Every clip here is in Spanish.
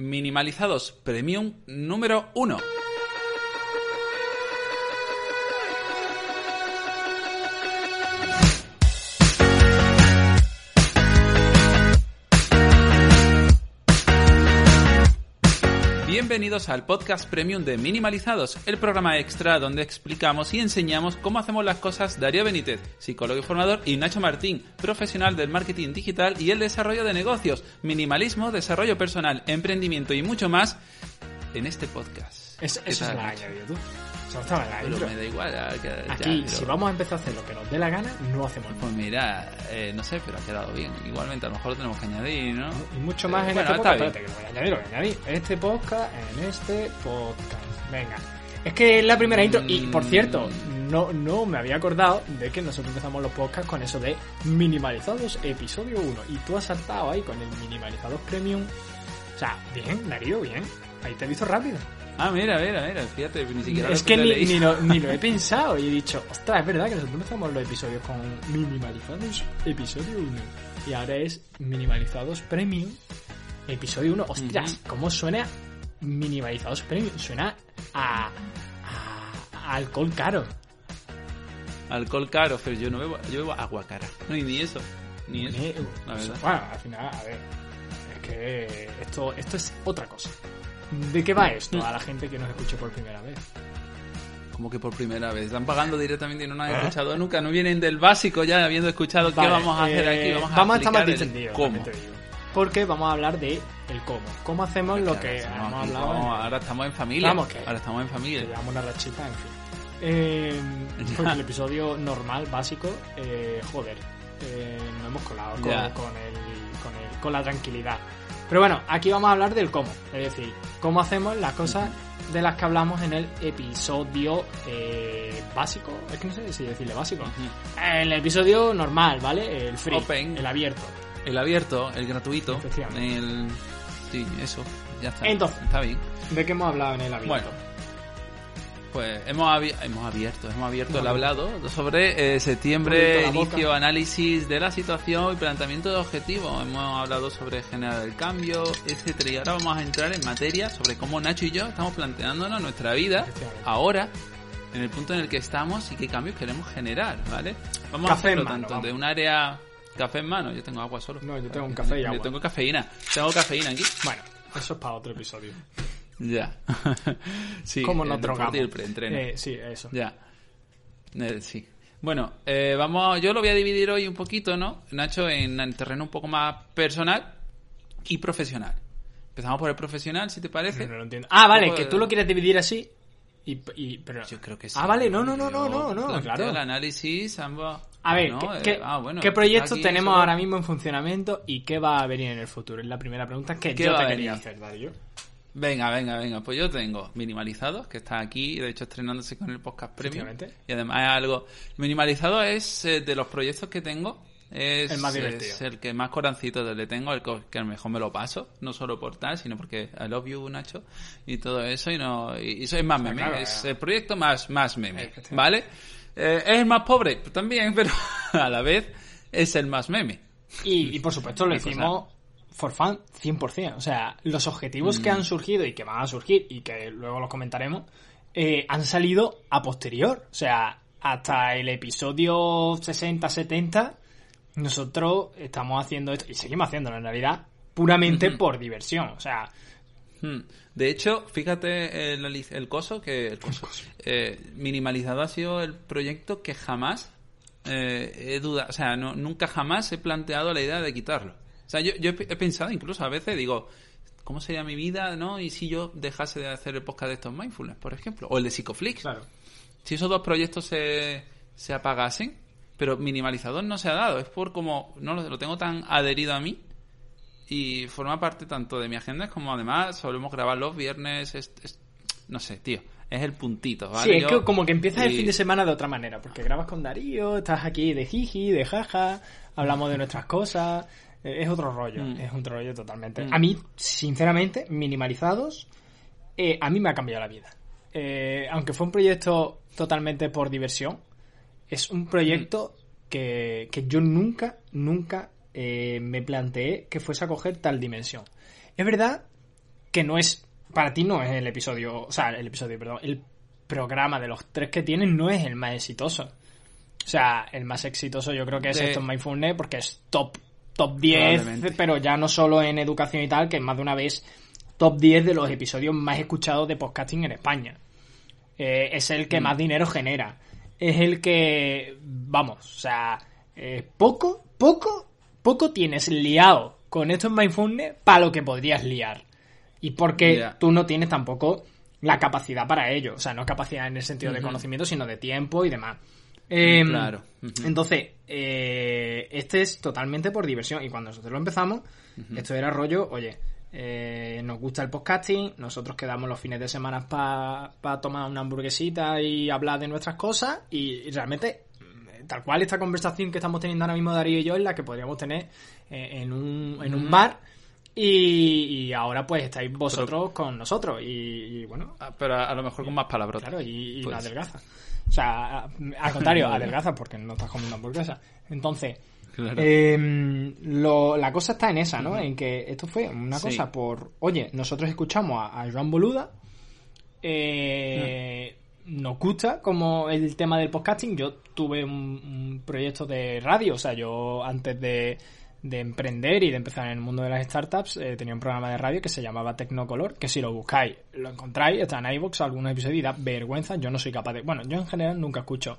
Minimalizados Premium número 1. Bienvenidos al podcast premium de Minimalizados, el programa extra donde explicamos y enseñamos cómo hacemos las cosas Darío Benítez, psicólogo y formador, y Nacho Martín, profesional del marketing digital y el desarrollo de negocios, minimalismo, desarrollo personal, emprendimiento y mucho más en este podcast. Es. Eso estaba en la Pero intro. me da igual. ya, Aquí, pero- si vamos a empezar a hacer lo que nos dé la gana, no hacemos nada. Pues mira, eh, no sé, pero ha quedado bien. Igualmente, a lo mejor lo tenemos que añadir, ¿no? Y mucho más en bueno, este podcast. bien. Espérate, que lo voy a añadir, lo voy a añadir. Este podcast en este podcast. Venga. Es que es la primera intro. Y por cierto, no, no me había acordado de que nosotros empezamos los podcasts con eso de minimalizados episodio 1. Y tú has saltado ahí con el minimalizados premium. O sea, bien, Darío, bien. Ahí te he visto rápido. Ah, mira, mira, mira, fíjate, ni siquiera es lo que ni, ni lo, ni lo he pensado y he dicho, ostras, es verdad que nosotros empezamos los episodios con minimalizados episodio 1 y ahora es minimalizados premium episodio 1. Ostras. ¿cómo suena minimalizados premium? Suena a, a- a alcohol caro. Alcohol caro, pero yo no bebo, yo bebo agua cara. No, ni eso, ni eso, Eh, la verdad. Bueno, al final, a ver, es que esto, esto es otra cosa. ¿De qué va esto a la gente que nos escuche por primera vez? Como que por primera vez. Están pagando directamente y no nos han ¿Eh? escuchado nunca. No vienen del básico ya habiendo escuchado Vale, qué vamos a hacer eh, aquí. Vamos a, estar más distendidos, cómo. Porque vamos a hablar de el cómo. ¿Cómo hacemos lo que hemos aquí hablado? en- ahora estamos en familia. Vamos, que- Ahora estamos en familia. llevamos una rachita, en fin. Eh, porque el episodio normal, básico, eh, joder, eh, nos hemos colado con, con el, con, el- con la tranquilidad. Pero bueno, aquí vamos a hablar del cómo. Es decir, cómo hacemos las cosas de las que hablamos en el episodio eh, básico. Es que no sé si decirle básico. Ujú. El episodio normal, ¿vale? El free, Open. el abierto. El abierto, el gratuito. El... Sí, eso. Ya está. Entonces. Está bien. ¿De qué hemos hablado en el abierto? Bueno, pues hemos, hemos abierto, hemos abierto el hablado sobre eh, septiembre, inicio, análisis de la situación y planteamiento de objetivos. Hemos hablado sobre generar el cambio, etcétera. Y ahora vamos a entrar en materia sobre cómo Nacho y yo estamos planteándonos nuestra vida ahora, en el punto en el que estamos y qué cambios queremos generar, ¿vale? Vamos Café a hacerlo mano, tanto vamos. de un área café en mano, yo tengo agua solo. No, yo tengo un café y Yo agua. tengo cafeína, tengo cafeína aquí. Bueno, eso es para otro episodio. Ya. sí, ¿Cómo deporte drogamos? el preentreno. Eh, sí, eso. Ya. Eh, sí. Bueno, eh, vamos, yo lo voy a dividir hoy un poquito, ¿no? Nacho, en el terreno un poco más personal y profesional. Empezamos por el profesional, si te parece. No lo entiendo. Ah, vale, que tú lo quieres dividir así. Y, y- pero... Yo creo que sí. Ah, vale, no, no, no, no, no, no, claro. El análisis, ambos. A ver, ¿no? ¿qué, Eh, qué- ah, bueno, qué proyectos tenemos ahora mismo en funcionamiento y qué va a venir en el futuro? Es la primera pregunta que ¿Qué yo te quería venir? hacer, Darío. Venga, venga, venga. Pues yo tengo Minimalizados, que está aquí, de hecho estrenándose con el podcast premium. Efectivamente. Y además es algo... Minimalizado es eh, de los proyectos que tengo. Es, El más divertido. es el que más corancito le tengo, el que mejor me lo paso. No solo por tal, sino porque I love you, Nacho. Y todo eso. Y no y, eso es más meme. claro, es el proyecto más, más meme. ¿Vale? Eh, es el más pobre también, pero a la vez es el más meme. Y, y, por supuesto lo hicimos for fun 100%. O sea, los objetivos Mm. que han surgido y que van a surgir y que luego los comentaremos eh, han salido a posterior. O sea, hasta el episodio 60-70 nosotros estamos haciendo esto y seguimos haciéndolo en realidad puramente por diversión. O sea, Hmm. De hecho, fíjate el, el coso que el coso, eh, minimalizado ha sido el proyecto que jamás eh, he dudado, o sea, no, nunca jamás he planteado la idea de quitarlo. O sea, yo, yo he, pensado incluso a veces, digo, ¿cómo sería mi vida, no? Y si yo dejase de hacer el podcast de estos mindfulness, por ejemplo, o el de Psicoflix. claro. Si esos dos proyectos se, se apagasen, pero minimalizador no se ha dado, es por como no lo, lo tengo tan adherido a mí y forma parte tanto de mi agenda como además solemos grabar los viernes, es- es- no sé, tío, es el puntito, ¿vale? Sí, es que como que empiezas el fin de semana de otra manera, porque grabas con Darío, estás aquí de jiji, de jaja, hablamos de nuestras cosas, es otro rollo, Mm. es otro rollo totalmente. Mm. A mí, sinceramente, minimalizados, eh, a mí me ha cambiado la vida. Eh, aunque fue un proyecto totalmente por diversión, es un proyecto que, que yo nunca, nunca eh, me planteé que fuese a coger tal dimensión. Es verdad que no es, para ti no es el episodio, o sea, el episodio, perdón, el programa de los tres que tienen no es el más exitoso. O sea, el más exitoso yo creo que es De- esto en Mindfulness porque es top, top 10, Probablemente. pero ya no solo en educación y tal, que más de una vez top 10 de los episodios más escuchados de podcasting en España. Eh, es el que Mm. más dinero genera. Es el que, vamos, o sea, eh, poco, poco, poco tienes liado con esto en Mindfulness para lo que podrías liar. Y porque Ya. tú no tienes tampoco la capacidad para ello. O sea, no capacidad en el sentido de conocimiento, sino de tiempo y demás. Em, Claro. Entonces, eh, este es totalmente por diversión. Y cuando nosotros lo empezamos, esto era rollo, oye, eh, nos gusta el podcasting, nosotros quedamos los fines de semana para tomar una hamburguesita y hablar de nuestras cosas. Y, y realmente, mm, tal cual esta conversación que estamos teniendo ahora mismo Darío y yo es la que podríamos tener eh, en, un, en un bar. Y, y ahora pues estáis vosotros con nosotros. Y, y bueno, Ah, Pero a, a lo mejor con más palabras. Claro, y, y Pues. la adelgaza. O sea, a- al contrario, adelgaza porque no estás comiendo hamburguesa. Entonces, Claro. eh, lo- la cosa está en esa, ¿no? En que esto fue una Sí. cosa por, oye, nosotros escuchamos a, a Joan Boluda, eh, nos gusta como el tema del podcasting. Yo tuve un, un proyecto de radio, o sea, yo antes de, de emprender y de empezar en el mundo de las startups, eh, tenía un programa de radio que se llamaba Tecnocolor, que si lo buscáis, lo encontráis, está en iVoox, algunos episodios y da vergüenza. Yo no soy capaz de. Bueno, yo en general nunca escucho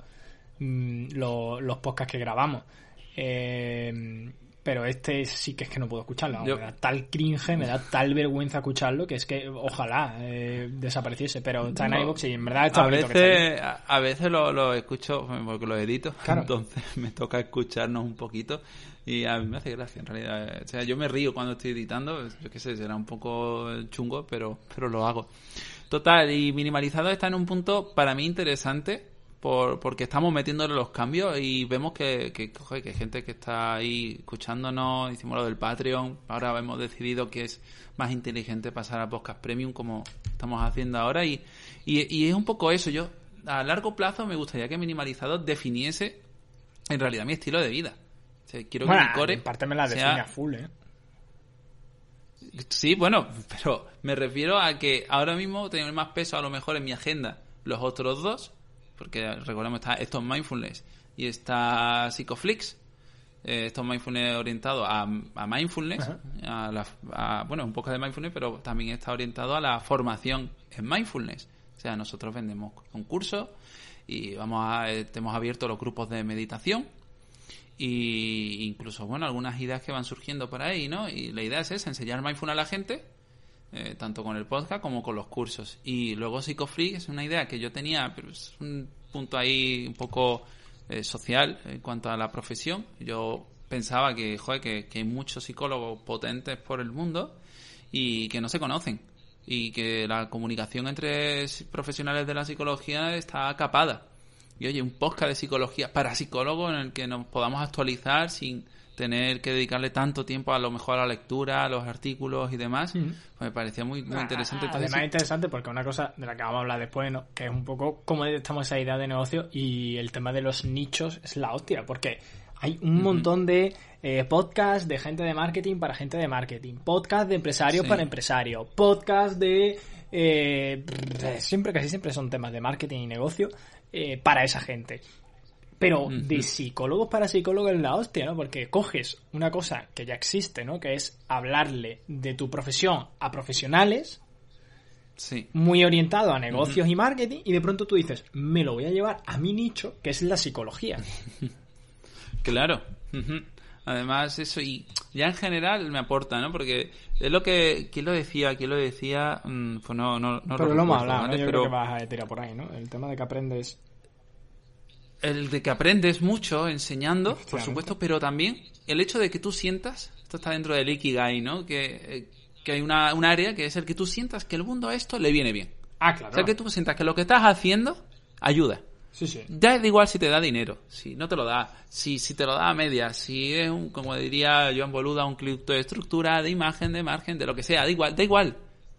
mm, lo- los podcasts que grabamos. Eh, pero este sí que es que no puedo escucharlo. Yo- Me da tal cringe, me da tal vergüenza escucharlo que es que ojalá eh, desapareciese. Pero está en No. iVoox y en verdad está a que veces, a, a veces lo, lo escucho porque lo edito, Claro. entonces me toca escucharnos un poquito y a mí me hace gracia en realidad. O sea, yo me río cuando estoy editando, yo qué sé, será un poco chungo, pero, pero lo hago. Total, y minimalizado está en un punto para mí interesante por, porque estamos metiéndole los cambios y vemos que, que, que hay gente que está ahí escuchándonos, hicimos lo del Patreon, ahora hemos decidido que es más inteligente pasar a Podcast Premium como estamos haciendo ahora y, y, y es un poco eso, yo a largo plazo me gustaría que Minimalizado definiese en realidad mi estilo de vida. Sea, quiero que mi core en parte me la sea- define a full, ¿eh? Sí, bueno, pero me refiero a que ahora mismo tengo más peso a lo mejor en mi agenda los otros dos, porque recordemos está esto es mindfulness y está Psicoflix, eh, esto es mindfulness orientado a, a mindfulness, a la, a- bueno, un poco de mindfulness, pero también está orientado a la formación en mindfulness. O sea, nosotros vendemos un curso y vamos a, eh, hemos abierto los grupos de meditación y incluso bueno algunas ideas que van surgiendo por ahí no y la idea es esa enseñar mindfulness a la gente eh, tanto con el podcast como con los cursos. Y luego Psicofree es una idea que yo tenía pero es un punto ahí un poco eh, social en cuanto a la profesión. Yo pensaba que joder, que, que hay muchos psicólogos potentes por el mundo y que no se conocen. Y que la comunicación entre profesionales de la psicología está capada y oye, un podcast de psicología para psicólogos en el que nos podamos actualizar sin tener que dedicarle tanto tiempo a lo mejor a la lectura, a los artículos y demás, Ujú. pues me parecía muy, muy Ah, interesante. ah, Además es interesante porque una cosa de la que vamos a hablar después, ¿no? Que es un poco cómo detectamos esa idea de negocio y el tema de los nichos es la hostia, porque hay un montón de eh, podcasts de gente de marketing para gente de marketing, podcast de empresarios Sí. para empresarios, podcast de... eh, siempre, casi siempre son temas de marketing y negocio eh, para esa gente. Pero de psicólogos para psicólogos es la hostia, ¿no? Porque coges una cosa que ya existe, ¿no? Que es hablarle de tu profesión a profesionales, sí. muy orientado a negocios y marketing, y de pronto tú dices, me lo voy a llevar a mi nicho, que es la psicología. Claro. Además, eso, y ya en general me aporta, ¿no? Porque es lo que. ¿Quién lo decía? ¿Quién lo decía? Mm, Pues no, no, no Pero lo hemos hablado, ¿no? Yo Pero creo que vas a tirar por ahí, ¿no? El tema de que aprendes... el de que aprendes mucho enseñando, por supuesto, pero también el hecho de que tú sientas, esto está dentro del Ikigai, ¿no? Que, eh, que hay una, un área que es el que tú sientas que el mundo a esto le viene bien. Ah, claro. O sea, que tú sientas que lo que estás haciendo ayuda. Sí, sí. Ya da igual si te da dinero, si no te lo da, si, si te lo da a medias, si es un, como diría Joan Boluda, un clip de estructura, de imagen, de margen, de lo que sea, da igual, da igual.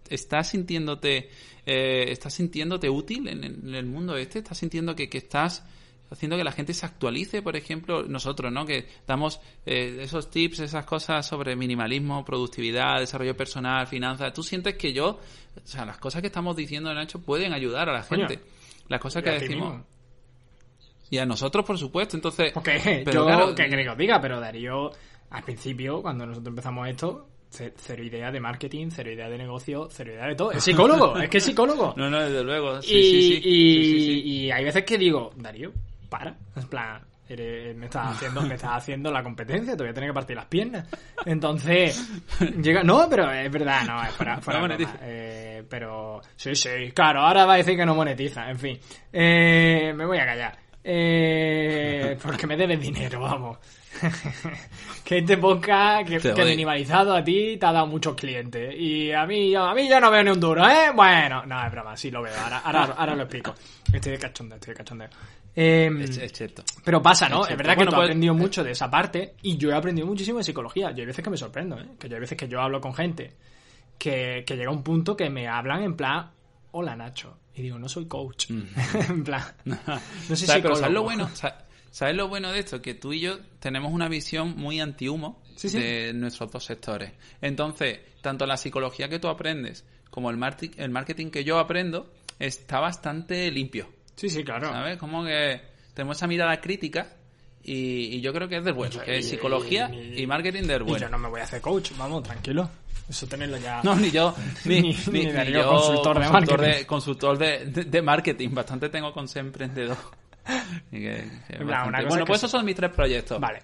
Estás sintiéndote, eh, estás sintiéndote útil en, en el mundo este, estás sintiendo que, que estás haciendo que la gente se actualice, por ejemplo, nosotros, ¿no? Que damos eh, esos tips, esas cosas sobre minimalismo, productividad, desarrollo personal, finanzas. ¿Tú sientes que yo, o sea, las cosas que estamos diciendo, Nacho, pueden ayudar a la gente? Las cosas que decimos. mismo. Y a nosotros, por supuesto. Entonces, Porque pero yo, claro, que creo que os diga, pero Darío, al principio, cuando nosotros empezamos esto, ce- cero idea de marketing, cero idea de negocio, cero idea de todo. Es psicólogo, es que es psicólogo. No, no, desde luego. Sí, y, sí, sí. y, Sí, sí, sí. y hay veces que digo, Darío, para. En plan, eres- me estás haciendo, me estás haciendo la competencia, te voy a tener que partir las piernas. Entonces, llega, no, pero es verdad, no, es fuera, fuera No monetiza. Eh, pero, sí, sí, claro, ahora va a decir que no monetiza, en fin. Eh, me voy a callar. Eh, porque me debes dinero, vamos. que este podcast que, Te que minimalizado a ti te ha dado muchos clientes. Y a mí, a mí ya no veo ni un duro, ¿eh? Bueno, no, es broma, sí lo veo. Ahora, ahora, ahora lo explico. Estoy de cachondeo, estoy de cachondeo. Eh, Es, es cierto. pero pasa, ¿no? Es verdad que Bueno, tú has pues- aprendido mucho de esa parte y yo he aprendido muchísimo de psicología. Yo hay veces que me sorprendo, ¿eh? Que yo hay veces que yo hablo con gente que, que llega un punto que me hablan en plan, hola Nacho. Y digo, no soy coach. en plan, no sé psicólogo. ¿sabes lo bueno? Sa- ¿Sabes lo bueno de esto? Que tú y yo tenemos una visión muy anti-humo Sí, sí. de nuestros dos sectores. Entonces, tanto la psicología que tú aprendes como el, marketing que yo aprendo está bastante limpio. Sí, sí, claro. ¿Sabes? Como que tenemos esa mirada crítica y, y yo creo que es del bueno. Que es psicología Y- marketing del bueno. yo no me voy a hacer coach, vamos, tranquilo. Eso tenerlo ya. No, ni yo, ni, Ni- yo, consultor de consultor marketing. de, consultor de, de- de marketing. Bastante tengo con ser emprendedor. Y que- que En plan, bastante. una cosa Bueno, pues esos son mis tres proyectos. Vale.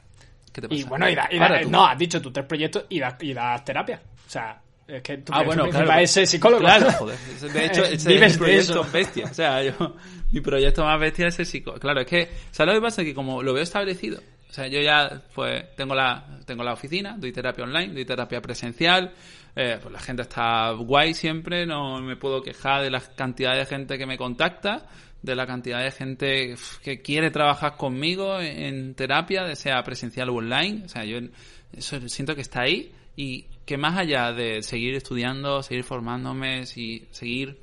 ¿Qué te pasa? Y bueno, y, da, y da- Ahora tú. no, has dicho tus tres proyectos y das y das terapia. O sea, es que tu Ah, bueno, claro. es ser psicólogo. Claro, joder. De hecho, ese es mi proyecto bestia. O sea, yo, mi proyecto más bestia es el psicólogo. Claro, es que, ¿sabes lo que pasa? Que como lo veo establecido, o sea, yo ya, pues, tengo la, tengo la oficina, doy terapia online, doy terapia presencial, eh, pues la gente está guay siempre, no me puedo quejar de la cantidad de gente que me contacta, de la cantidad de gente que quiere trabajar conmigo en, terapia, sea presencial o online. O sea, yo eso siento que está ahí y que más allá de seguir estudiando, seguir formándome, y seguir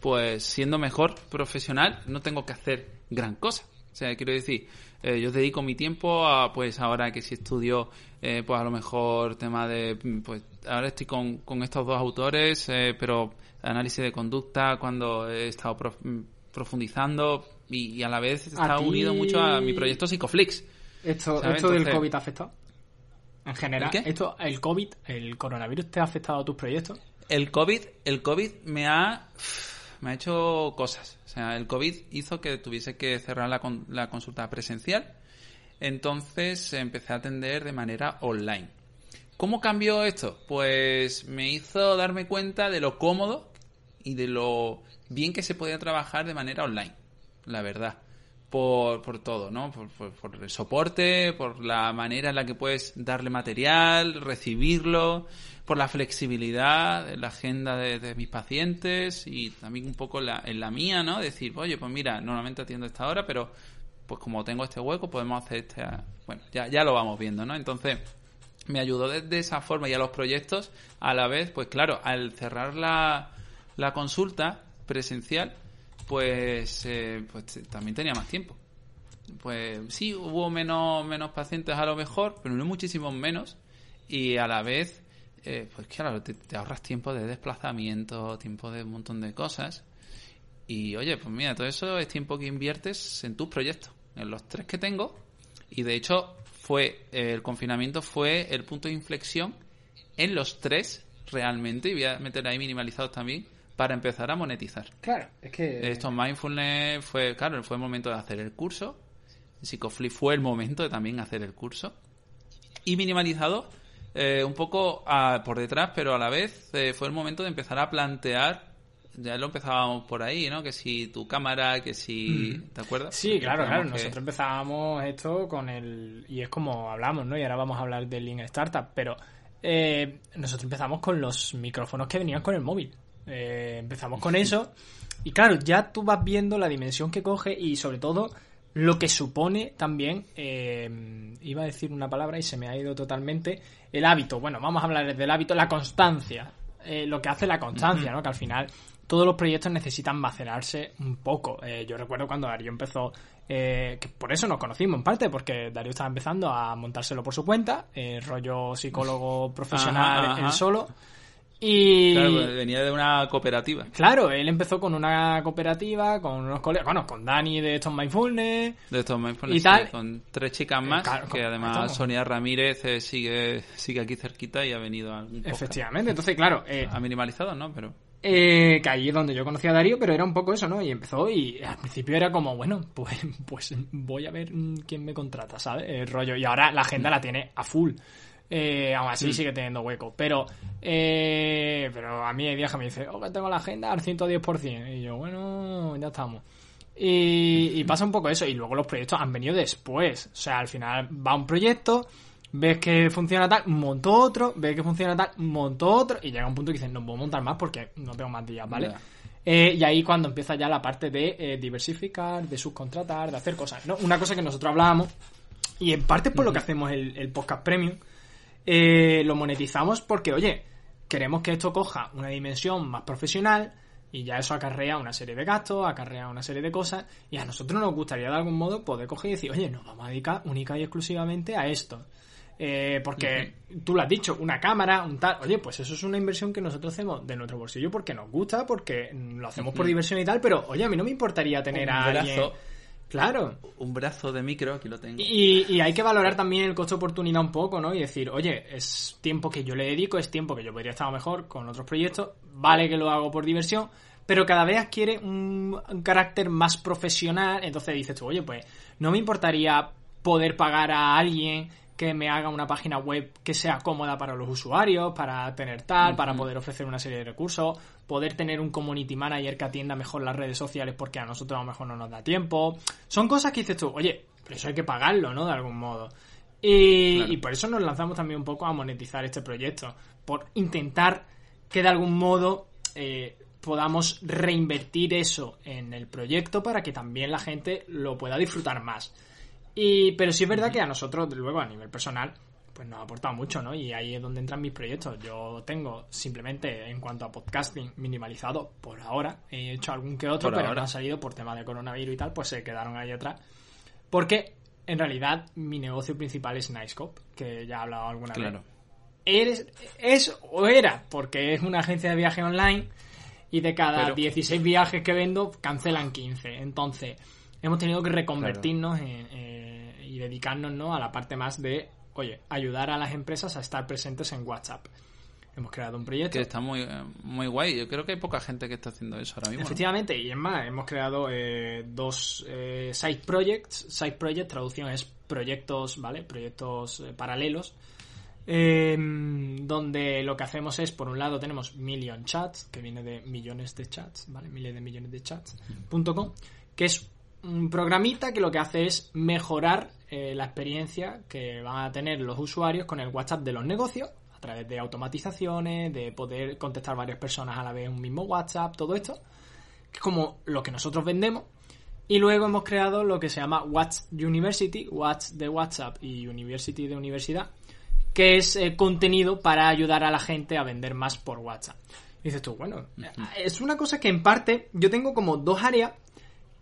pues siendo mejor profesional, no tengo que hacer gran cosa. O sea, quiero decir, eh, yo dedico mi tiempo a, pues ahora que si estudio, eh, pues a lo mejor tema de, pues ahora estoy con, con estos dos autores, eh, pero análisis de conducta cuando he estado prof- profundizando y, y a la vez está ti- unido mucho a mi proyecto Psicoflix. ¿Esto, ¿Sabes? esto del COVID te ha afectado? En general, ¿El qué? esto, el COVID, el coronavirus te ha afectado a tus proyectos. El COVID, el COVID me ha, me ha hecho cosas. O sea, el COVID hizo que tuviese que cerrar la, con- la consulta presencial. Entonces empecé a atender de manera online. ¿Cómo cambió esto? Pues me hizo darme cuenta de lo cómodo y de lo bien que se podía trabajar de manera online, la verdad. Por, por todo, ¿no? Por, por- por el soporte, por la manera en la que puedes darle material, recibirlo, por la flexibilidad en la agenda de, mis pacientes y también un poco la, en la mía, ¿no? Decir, oye, pues mira, normalmente atiendo esta hora, pero pues como tengo este hueco, podemos hacer este... Bueno, ya, ya lo vamos viendo, ¿no? Entonces, me ayudó de, esa forma y a los proyectos a la vez, pues claro, al cerrar la, la consulta presencial, pues, eh, pues también tenía más tiempo. Pues sí, hubo menos, menos pacientes a lo mejor, pero no muchísimos menos. Y a la vez, eh, pues claro, te, te ahorras tiempo de desplazamiento, tiempo de un montón de cosas. Y oye, pues mira, todo eso es tiempo que inviertes en tus proyectos, en los tres que tengo. Y de hecho, fue eh, el confinamiento fue el punto de inflexión en los tres realmente, y voy a meter ahí minimalizados también, para empezar a monetizar. Claro, es que. Esto mindfulness fue, claro, fue el momento de hacer el curso. Psicoflip fue el momento de también hacer el curso. Y minimalizado, eh, un poco a- por detrás, pero a la vez eh, fue el momento de empezar a plantear. Ya lo empezábamos por ahí, ¿no? Que si tu cámara, que si. ¿Te acuerdas? Sí, claro, claro. que- Nosotros empezábamos esto con el. Y es como hablamos, ¿no? Y ahora vamos a hablar del Lean Startup. Pero eh, nosotros empezamos con los micrófonos que venían con el móvil. Eh, empezamos con eso. Y claro, ya tú vas viendo la dimensión que coge y sobre todo lo que supone también. eh, iba a decir una palabra y se me ha ido totalmente. El hábito. Bueno, vamos a hablar del hábito, la constancia. eh, lo que hace la constancia, ¿no? Que al final todos los proyectos necesitan macerarse un poco. Eh, yo recuerdo cuando Darío empezó, eh, que por eso nos conocimos en parte, porque Darío estaba empezando a montárselo por su cuenta, eh, rollo psicólogo profesional Ajá, ajá. él solo. Y Claro, pues, venía de una cooperativa. claro, él empezó con una cooperativa, con unos colegas, bueno, con Dani de Stone Mindfulness, De estos mindfulness, Y tal. sí, con tres chicas más, claro, que además. Sonia Ramírez eh, sigue sigue aquí cerquita y ha venido a efectivamente. Entonces, claro, eh, Ha minimalizado, ¿no? Pero Eh, que ahí es donde yo conocí a Darío, pero era un poco eso, ¿no? Y empezó y al principio era como, bueno, pues, pues voy a ver mm, quién me contrata, ¿sabes? El rollo. Y ahora la agenda la tiene a full. Eh, aún así sigue teniendo hueco. Pero eh, pero a mí hay días que me dice, oh, que tengo la agenda al 110%. Y yo, bueno, ya estamos. Y, y pasa un poco eso. Y luego los proyectos han venido después. O sea, al final va un proyecto, ves que funciona tal, monto otro, ves que funciona tal, monto otro. Y llega un punto que dices, no puedo montar más porque no tengo más días, ¿vale? Eh, y ahí cuando empieza ya la parte de eh, diversificar, de subcontratar, de hacer cosas. ¿no? Una cosa que nosotros hablábamos, y en parte por lo que hacemos el, el podcast premium, eh, lo monetizamos porque, oye, queremos que esto coja una dimensión más profesional y ya eso acarrea una serie de gastos, acarrea una serie de cosas y a nosotros nos gustaría de algún modo poder coger y decir, oye, nos vamos a dedicar única y exclusivamente a esto. Eh, porque tú lo has dicho, una cámara, un tal, oye, pues eso es una inversión que nosotros hacemos de nuestro bolsillo porque nos gusta, porque lo hacemos por diversión y tal, pero oye, a mí no me importaría tener Un a alguien... Claro, un brazo de micro, aquí lo tengo. y, y hay que valorar también el costo-oportunidad un poco, ¿no? Y decir, oye, es tiempo que yo le dedico, es tiempo que yo podría estar mejor con otros proyectos, vale que lo hago por diversión, pero cada vez adquiere un, un carácter más profesional, entonces dices tú, oye, pues no me importaría poder pagar a alguien que me haga una página web que sea cómoda para los usuarios, para tener tal, para poder ofrecer una serie de recursos, poder tener un community manager que atienda mejor las redes sociales porque a nosotros a lo mejor no nos da tiempo. Son cosas que dices tú, oye, pero eso hay que pagarlo, ¿no? De algún modo. Y, Claro. y por eso nos lanzamos también un poco a monetizar este proyecto, por intentar que de algún modo eh, podamos reinvertir eso en el proyecto para que también la gente lo pueda disfrutar más. Y, pero sí es verdad que a nosotros, luego, a nivel personal, pues nos ha aportado mucho, ¿no? Y ahí es donde entran mis proyectos. Yo tengo simplemente, en cuanto a podcasting, minimalizado por ahora. He hecho algún que otro, Por pero ahora. no han salido por tema de coronavirus y tal, pues se quedaron ahí atrás. Porque, en realidad, mi negocio principal es Nicecop, que ya he hablado alguna Claro. vez. Eres, es o era, porque es una agencia de viaje online y de cada Pero- 16 viajes que vendo, cancelan 15. Entonces, hemos tenido que reconvertirnos en, eh, y dedicarnos ¿no? a la parte más de, oye, ayudar a las empresas a estar presentes en WhatsApp. Hemos creado un proyecto. Que está muy, muy guay. Yo creo que hay poca gente que está haciendo eso ahora mismo. ¿no? Efectivamente, y es más, hemos creado eh, dos eh, side projects. Side project, traducción es proyectos, ¿vale? Proyectos eh, paralelos. eh, donde lo que hacemos es, por un lado, tenemos Million Chats, que viene de millones de chats, ¿vale? Miles de millones de chats.com, que es un programita que lo que hace es mejorar eh, la experiencia que van a tener los usuarios con el WhatsApp de los negocios a través de automatizaciones, de poder contestar varias personas a la vez en un mismo WhatsApp, todo esto, que es como lo que nosotros vendemos. Y luego hemos creado lo que se llama Watch University, Watch de WhatsApp y University de universidad, que es eh, contenido para ayudar a la gente a vender más por WhatsApp. Y dices tú, bueno, es una cosa que en parte yo tengo como dos áreas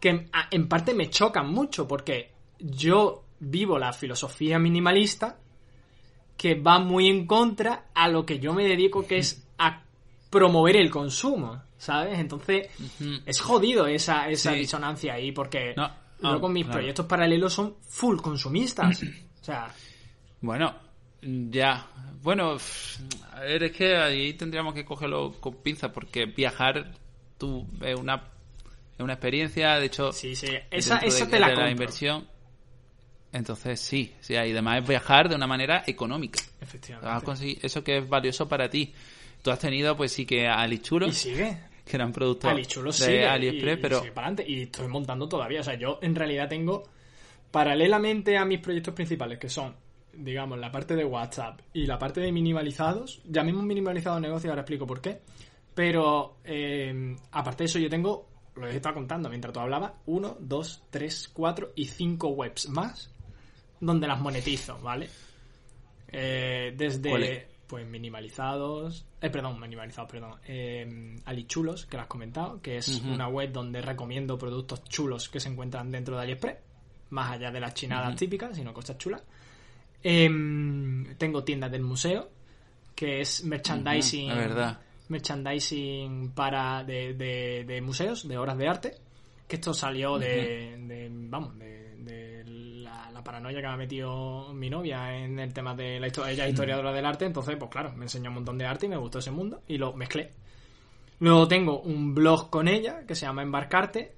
que a- en parte me chocan mucho porque yo vivo la filosofía minimalista que va muy en contra a lo que yo me dedico que es a promover el consumo, ¿sabes? Entonces es jodido esa, esa Sí. disonancia ahí porque No, luego no, mis claro. proyectos paralelos son full consumistas. o sea, Bueno, ya. Bueno, a ver, es que ahí tendríamos que cogerlo con pinzas porque viajar tú es una, es una experiencia, de hecho, sí, sí, esa, esa de, te la de compro. inversión. Entonces sí, sí, y además es viajar de una manera económica. Vas a Efectivamente. conseguir eso que es valioso para ti. Tú has tenido, pues sí, que a Ali Chulo, Y sigue. que eran productos Alichulo de sigue. AliExpress, y- y pero sigue para adelante. Y estoy montando todavía. O sea, yo en realidad tengo, paralelamente a mis proyectos principales, que son, digamos, la parte de WhatsApp y la parte de minimalizados, ya mismo minimalizado negocio, ahora explico por qué. Pero, eh, aparte de eso, yo tengo, lo he estado contando mientras tú hablabas, uno, dos, tres, cuatro y cinco webs más donde las monetizo, ¿vale? Eh, desde pues minimalizados, eh, perdón, minimalizados, perdón, eh, Alichulos, que lo has comentado, que es una web donde recomiendo productos chulos que se encuentran dentro de AliExpress, más allá de las chinadas típicas, sino cosas chulas. Em, tengo tiendas del museo, que es merchandising, La verdad. merchandising para de, de- de museos, de obras de arte, que esto salió de, de- vamos, de, paranoia que me ha metido mi novia en el tema de la historia, ella es historiadora del arte, entonces, pues claro, me enseñó un montón de arte y me gustó ese mundo y lo mezclé. Luego tengo un blog con ella que se llama Embarcarte,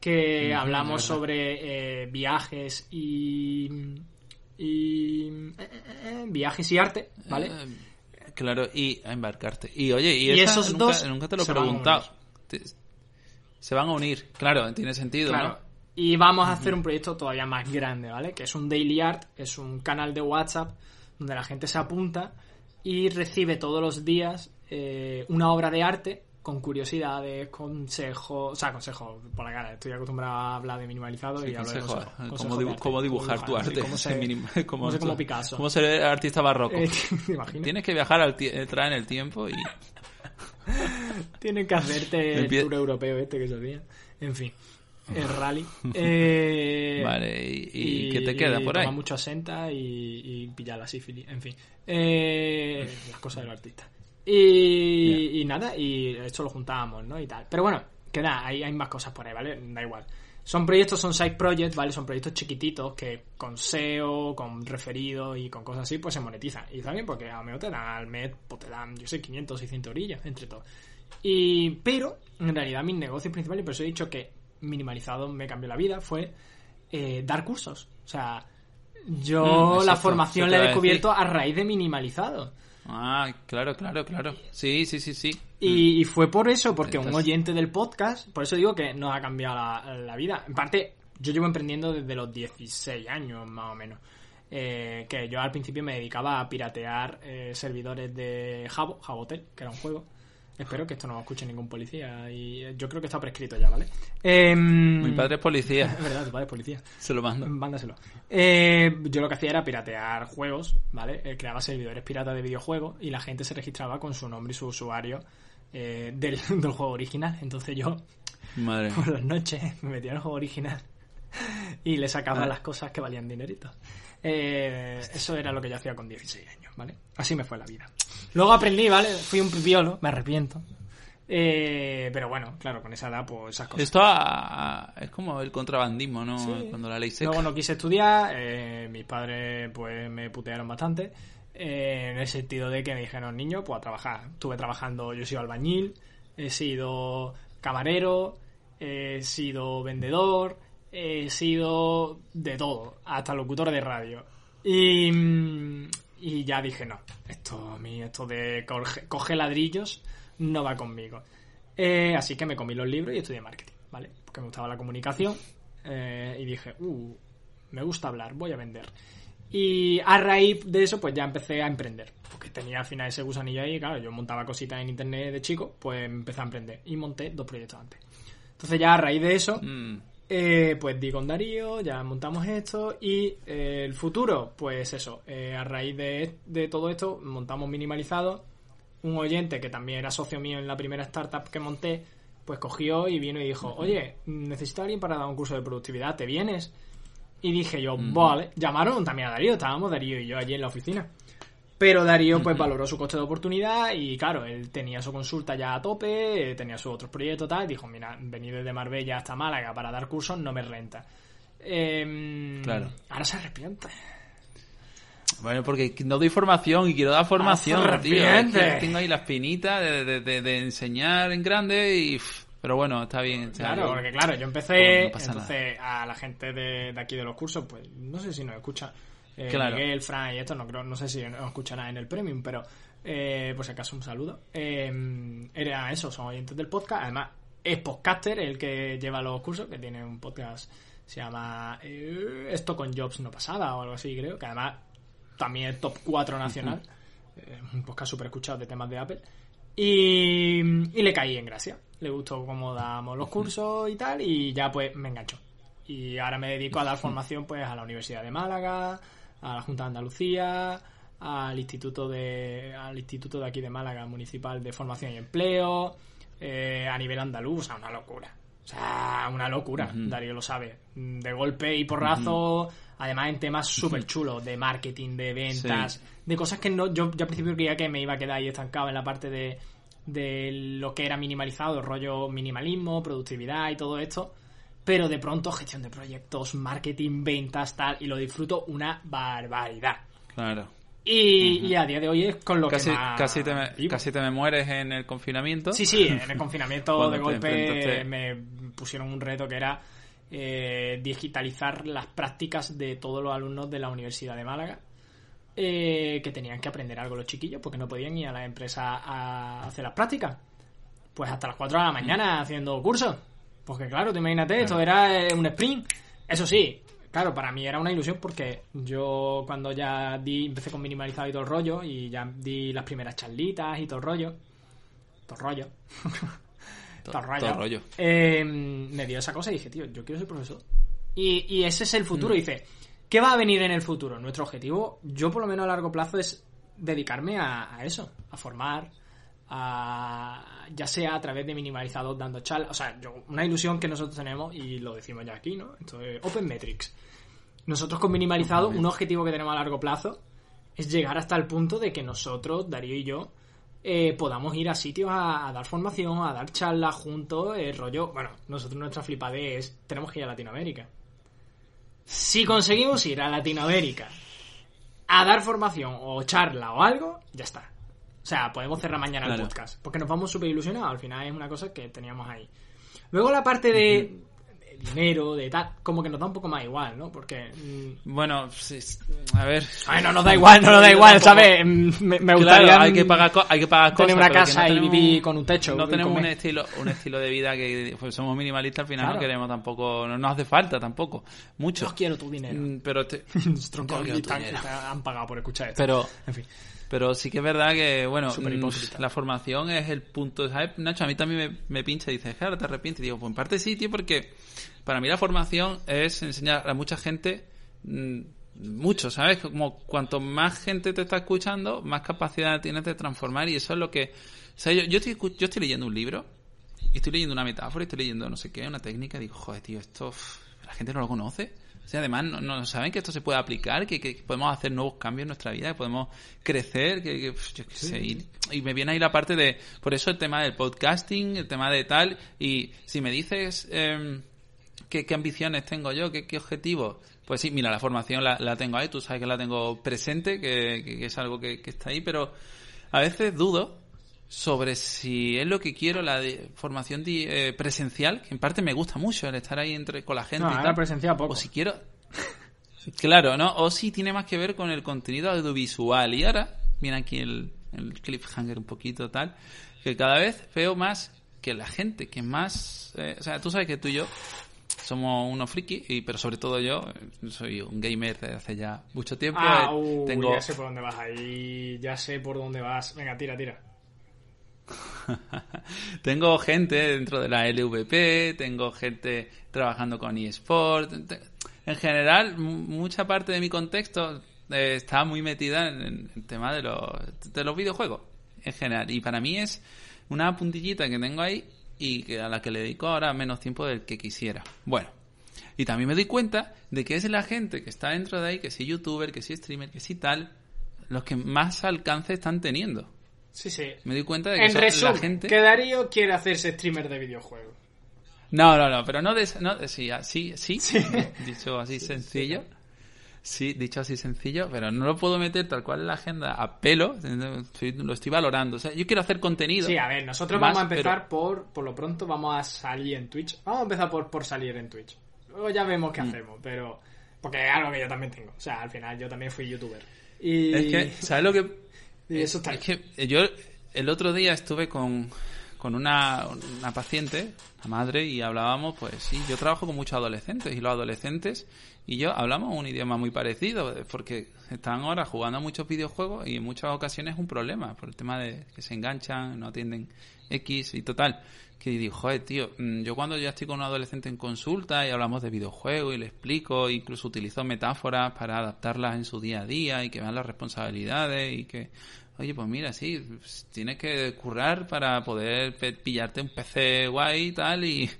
que Ujú, hablamos sobre eh, viajes y, y eh, eh, viajes y arte, ¿vale? Eh, claro, y a embarcarte. Y oye, y, esos nunca, dos nunca te lo he se van a preguntado. se van a unir, claro, tiene sentido, Claro. ¿no? Y vamos a hacer un proyecto todavía más grande, ¿vale? Que es un daily art, es un canal de WhatsApp donde la gente se apunta y recibe todos los días eh, una obra de arte con curiosidades, consejos, o sea, consejos por la cara. Estoy acostumbrado a hablar de minimalizado Sí, y hablo de consejo, consejos. eh, cómo, de dibu- arte, cómo dibujar tu arte. cómo ser- cómo como Picasso. Cómo ser artista barroco. Eh, ¿Te? Tienes que viajar al entrar en el tiempo y... Tienen que hacerte el tour europeo este que se. En fin, el rally. Eh, Vale, ¿y, y qué te queda por ahí? Tomar mucho asenta y, y pillar la sífilis, en fin. Eh, las cosas del artista. Y, y nada, y esto lo juntábamos, ¿no? Y tal. Pero bueno, queda, hay, hay más cosas por ahí, ¿vale? Da igual. Son proyectos, son side projects, ¿vale? Son proyectos chiquititos que con SEO, con referido y con cosas así, pues se monetizan. Y también porque a mejor te dan al mes, pues te dan, yo sé, 500, 600 orillas, entre todos. Y, pero, en realidad, mis negocios principales, por eso he dicho que minimalizado me cambió la vida, fue eh, dar cursos. O sea, yo Mm, la formación la he a descubierto a raíz de minimalizado. Ah, claro, claro, claro. Sí, sí, sí, sí. Y, y fue por eso, porque un oyente del podcast, por eso digo que nos ha cambiado la, la vida. En parte, yo llevo emprendiendo desde los 16 años, más o menos. Eh, que yo al principio me dedicaba a piratear eh, servidores de Jabo, Jabotel, que era un juego. Espero que esto no lo escuche ningún policía y eh, yo creo que está prescrito ya, ¿vale? Em, Mi padre es policía, Es verdad, tu padre es policía. se lo mando. Mándaselo. Eh, yo lo que hacía era piratear juegos, ¿vale? Eh, creaba servidores piratas de videojuegos y la gente se registraba con su nombre y su usuario del, del juego original. Entonces yo, Madre por las noches, me metía en el juego original y le sacaba Ah. las cosas que valían dinerito. Eso era lo que yo hacía con 16 años, ¿vale? Así me fue la vida. Luego aprendí, ¿vale? Fui un pipiolo, me arrepiento. Eh, pero bueno, claro, con esa edad, pues esas cosas. Esto a- a- es como el contrabandismo, ¿no? Sí. Cuando la ley seca. Luego no quise estudiar, eh, mis padres pues me putearon bastante, eh, en el sentido de que me dijeron, niño, pues a trabajar. Estuve trabajando, yo he sido albañil, he sido camarero, he sido vendedor, he sido de todo, hasta locutor de radio. Y, mm, y ya dije, no, esto mí, esto de coge, coge ladrillos, no va conmigo. Eh, así que me comí los libros y estudié marketing, ¿vale? Porque me gustaba la comunicación eh, y dije, uh, me gusta hablar, voy a vender. Y a raíz de eso, pues ya empecé a emprender. Porque tenía al final ese gusanillo ahí, claro, yo montaba cositas en internet de chico, pues empecé a emprender. Y monté dos proyectos antes. Entonces ya a raíz de eso, Mm, eh, pues di con Darío, ya montamos esto y eh, el futuro, pues eso, eh, a raíz de, de todo esto montamos minimalizado. Un oyente que también era socio mío en la primera startup que monté, pues cogió y vino y dijo, oye, necesito a alguien para dar un curso de productividad, ¿te vienes? Y dije yo, vale, llamaron también a Darío, estábamos Darío y yo allí en la oficina. Pero Darío pues valoró su coste de oportunidad y claro, él tenía su consulta ya a tope, eh, tenía sus otros proyectos tal, y dijo, mira, venir desde Marbella hasta Málaga para dar cursos no me renta. Em, Claro. Ahora se arrepiente. Bueno, porque no doy formación y quiero dar formación, Ah, tío. Arrepiente. que tengo ahí la espinita de, de- de- de enseñar en grande y... Pero bueno, está bien. sea, Claro, porque claro, yo empecé, Pues no entonces a la gente de, de aquí de los cursos, pues no sé si nos escucha eh, Claro. Miguel, Fran y esto, no creo, no sé si nos escuchará en el Premium, pero eh, por si acaso un saludo. Eh, era eso, son oyentes del podcast, además es podcaster el que lleva los cursos, que tiene un podcast, se llama eh, Esto con Jobs no pasaba o algo así, creo, que además también es top 4 nacional, eh, un podcast súper escuchado de temas de Apple. Y, y le caí en gracia. Le gustó cómo damos los cursos y tal, y ya pues me enganchó. Y ahora me dedico a dar formación pues a la Universidad de Málaga, a la Junta de Andalucía, al instituto de al instituto de aquí de Málaga municipal de formación y empleo eh, a nivel andaluz o sea una locura. O sea una locura Darío lo sabe. De golpe y porrazo además en temas súper chulos de marketing de ventas de cosas que no yo, yo al principio creía que me iba a quedar ahí estancado en la parte de de lo que era minimalizado rollo minimalismo productividad y todo esto pero de pronto gestión de proyectos marketing ventas tal y lo disfruto una barbaridad Claro. y, y a día de hoy es con lo Casi, que más casi, te me, vivo. casi te me mueres en el confinamiento. Sí, sí, en el confinamiento de golpe me pusieron un reto que era eh, digitalizar las prácticas de todos los alumnos de la Universidad de Málaga. eh, que tenían que aprender algo los chiquillos porque no podían ir a la empresa a hacer las prácticas. Pues hasta las 4 de la mañana haciendo cursos. Porque claro, te imagínate, esto era eh, un sprint. Eso sí, claro, para mí era una ilusión porque yo cuando ya di, empecé con minimalizado y todo el rollo y ya di las primeras charlitas y todo el rollo. Todo el rollo. todo el rollo. todo rollo. eh, me dio esa cosa y dije, tío, yo quiero ser profesor. Y, y ese es el futuro. Y dice, ¿qué va a venir en el futuro? Nuestro objetivo, yo por lo menos a largo plazo, es dedicarme a, a eso, a formar, a, ya sea a través de minimalizados dando charlas. O sea, yo, una ilusión que nosotros tenemos, y lo decimos ya aquí, ¿no? Esto es Open Metrics. Nosotros con minimalizado, un objetivo que tenemos a largo plazo es llegar hasta el punto de que nosotros, Darío y yo, eh, podamos ir a sitios a, a dar formación, a dar charlas juntos, el rollo. Bueno, nosotros nuestra flipade es tenemos que ir a Latinoamérica. Si conseguimos ir a Latinoamérica a dar formación o charla o algo, ya está. O sea, podemos cerrar mañana el Claro. podcast. Porque nos vamos súper ilusionados. Al final es una cosa que teníamos ahí. Luego la parte de, de dinero, de tal, como que nos da un poco más igual, ¿no? Porque. mm, Bueno, sí, a ver. Ay, no nos da igual, no nos da igual, ¿sabes? Mm, Me, me gustaría Claro, hay que pagar, hay que pagar cosas. tener una casa y tenemos- vivir con un techo. No y tenemos un estilo, un estilo de vida que pues somos minimalistas, al final Claro. no queremos tampoco, no nos hace falta tampoco, mucho. Yo quiero tu dinero. Mm, Pero, te- quiero tu coleguitas que te han pagado por escuchar esto. pero, En fin. Pero sí que es verdad que, bueno, mm, la formación es el punto, ¿sabes? Nacho, a mí también me, me pincha y dice, claro, te arrepientes. Y digo, pues en parte sí, tío, porque para mí la formación es enseñar a mucha gente mm, mucho, ¿sabes? Como cuanto más gente te está escuchando, más capacidad tienes de transformar y eso es lo que... O sea, yo, yo, estoy, yo estoy leyendo un libro y estoy leyendo una metáfora, y estoy leyendo no sé qué, una técnica, y digo, joder, tío, esto la gente no lo conoce. O sea, además no, no saben que esto se puede aplicar, que, que podemos hacer nuevos cambios en nuestra vida, que podemos crecer, que, que, yo qué sé. Y, y me viene ahí la parte de, por eso el tema del podcasting, el tema de tal, y si me dices em, qué, qué ambiciones tengo yo, qué, qué objetivos, pues sí, mira, la formación la, la tengo ahí, tú sabes que la tengo presente, que, que- que es algo que, que está ahí, pero a veces dudo sobre si es lo que quiero la de- formación di- eh, presencial, que en parte me gusta mucho el estar ahí entre con la gente No, y tal. presencial poco. O si quiero Claro, ¿no? O si tiene más que ver con el contenido audiovisual. Y ahora, mira aquí el, el cliffhanger un poquito tal, que cada vez veo más que la gente que más... eh, o sea, tú sabes que tú y yo somos unos frikis, y, pero sobre todo yo soy un gamer desde hace ya mucho tiempo. Ah, eh, uh, tengo ya sé por dónde vas ahí. Ya sé por dónde vas. Venga, tira, tira. tengo gente dentro de la LVP, tengo gente trabajando con eSport. En general, mucha parte de mi contexto eh, está muy metida en el tema de los, de los videojuegos, en general. Y para mí es una puntillita que tengo ahí y que a la que le dedico ahora menos tiempo del que quisiera. Bueno, y también me doy cuenta de que es la gente que está dentro de ahí, que si youtuber, que si streamer, que si tal, los que más alcance están teniendo. Sí, sí. Me doy cuenta de que En resumen, la gente... que Darío quiere hacerse streamer de videojuegos. No, no, no, pero no de no de- sí, así, sí, dicho así sencillo. Sí, dicho así sencillo, pero no lo puedo meter tal cual en la agenda a pelo, estoy- lo estoy valorando. O sea, yo quiero hacer contenido. Sí, a ver, nosotros Más, vamos a empezar pero- por, por lo pronto vamos a salir en Twitch. Vamos a empezar por, por salir en Twitch. Luego ya vemos Mm. qué hacemos, pero... Porque es algo que yo también tengo. O sea, al final yo también fui youtuber. Y, Es que, ¿sabes lo que Es que yo el otro día estuve con, con una, una paciente, la madre, y hablábamos, pues sí, yo trabajo con muchos adolescentes y los adolescentes y yo hablamos un idioma muy parecido, porque están ahora jugando muchos videojuegos y en muchas ocasiones es un problema por el tema de que se enganchan, no atienden X y total. Que digo, joder, tío, mm, yo cuando ya estoy con un adolescente en consulta y hablamos de videojuegos y le explico, incluso utilizo metáforas para adaptarlas en su día a día y que vean las responsabilidades y que Oye, pues mira, sí, pues tienes que currar para poder pillarte un PC guay y tal y,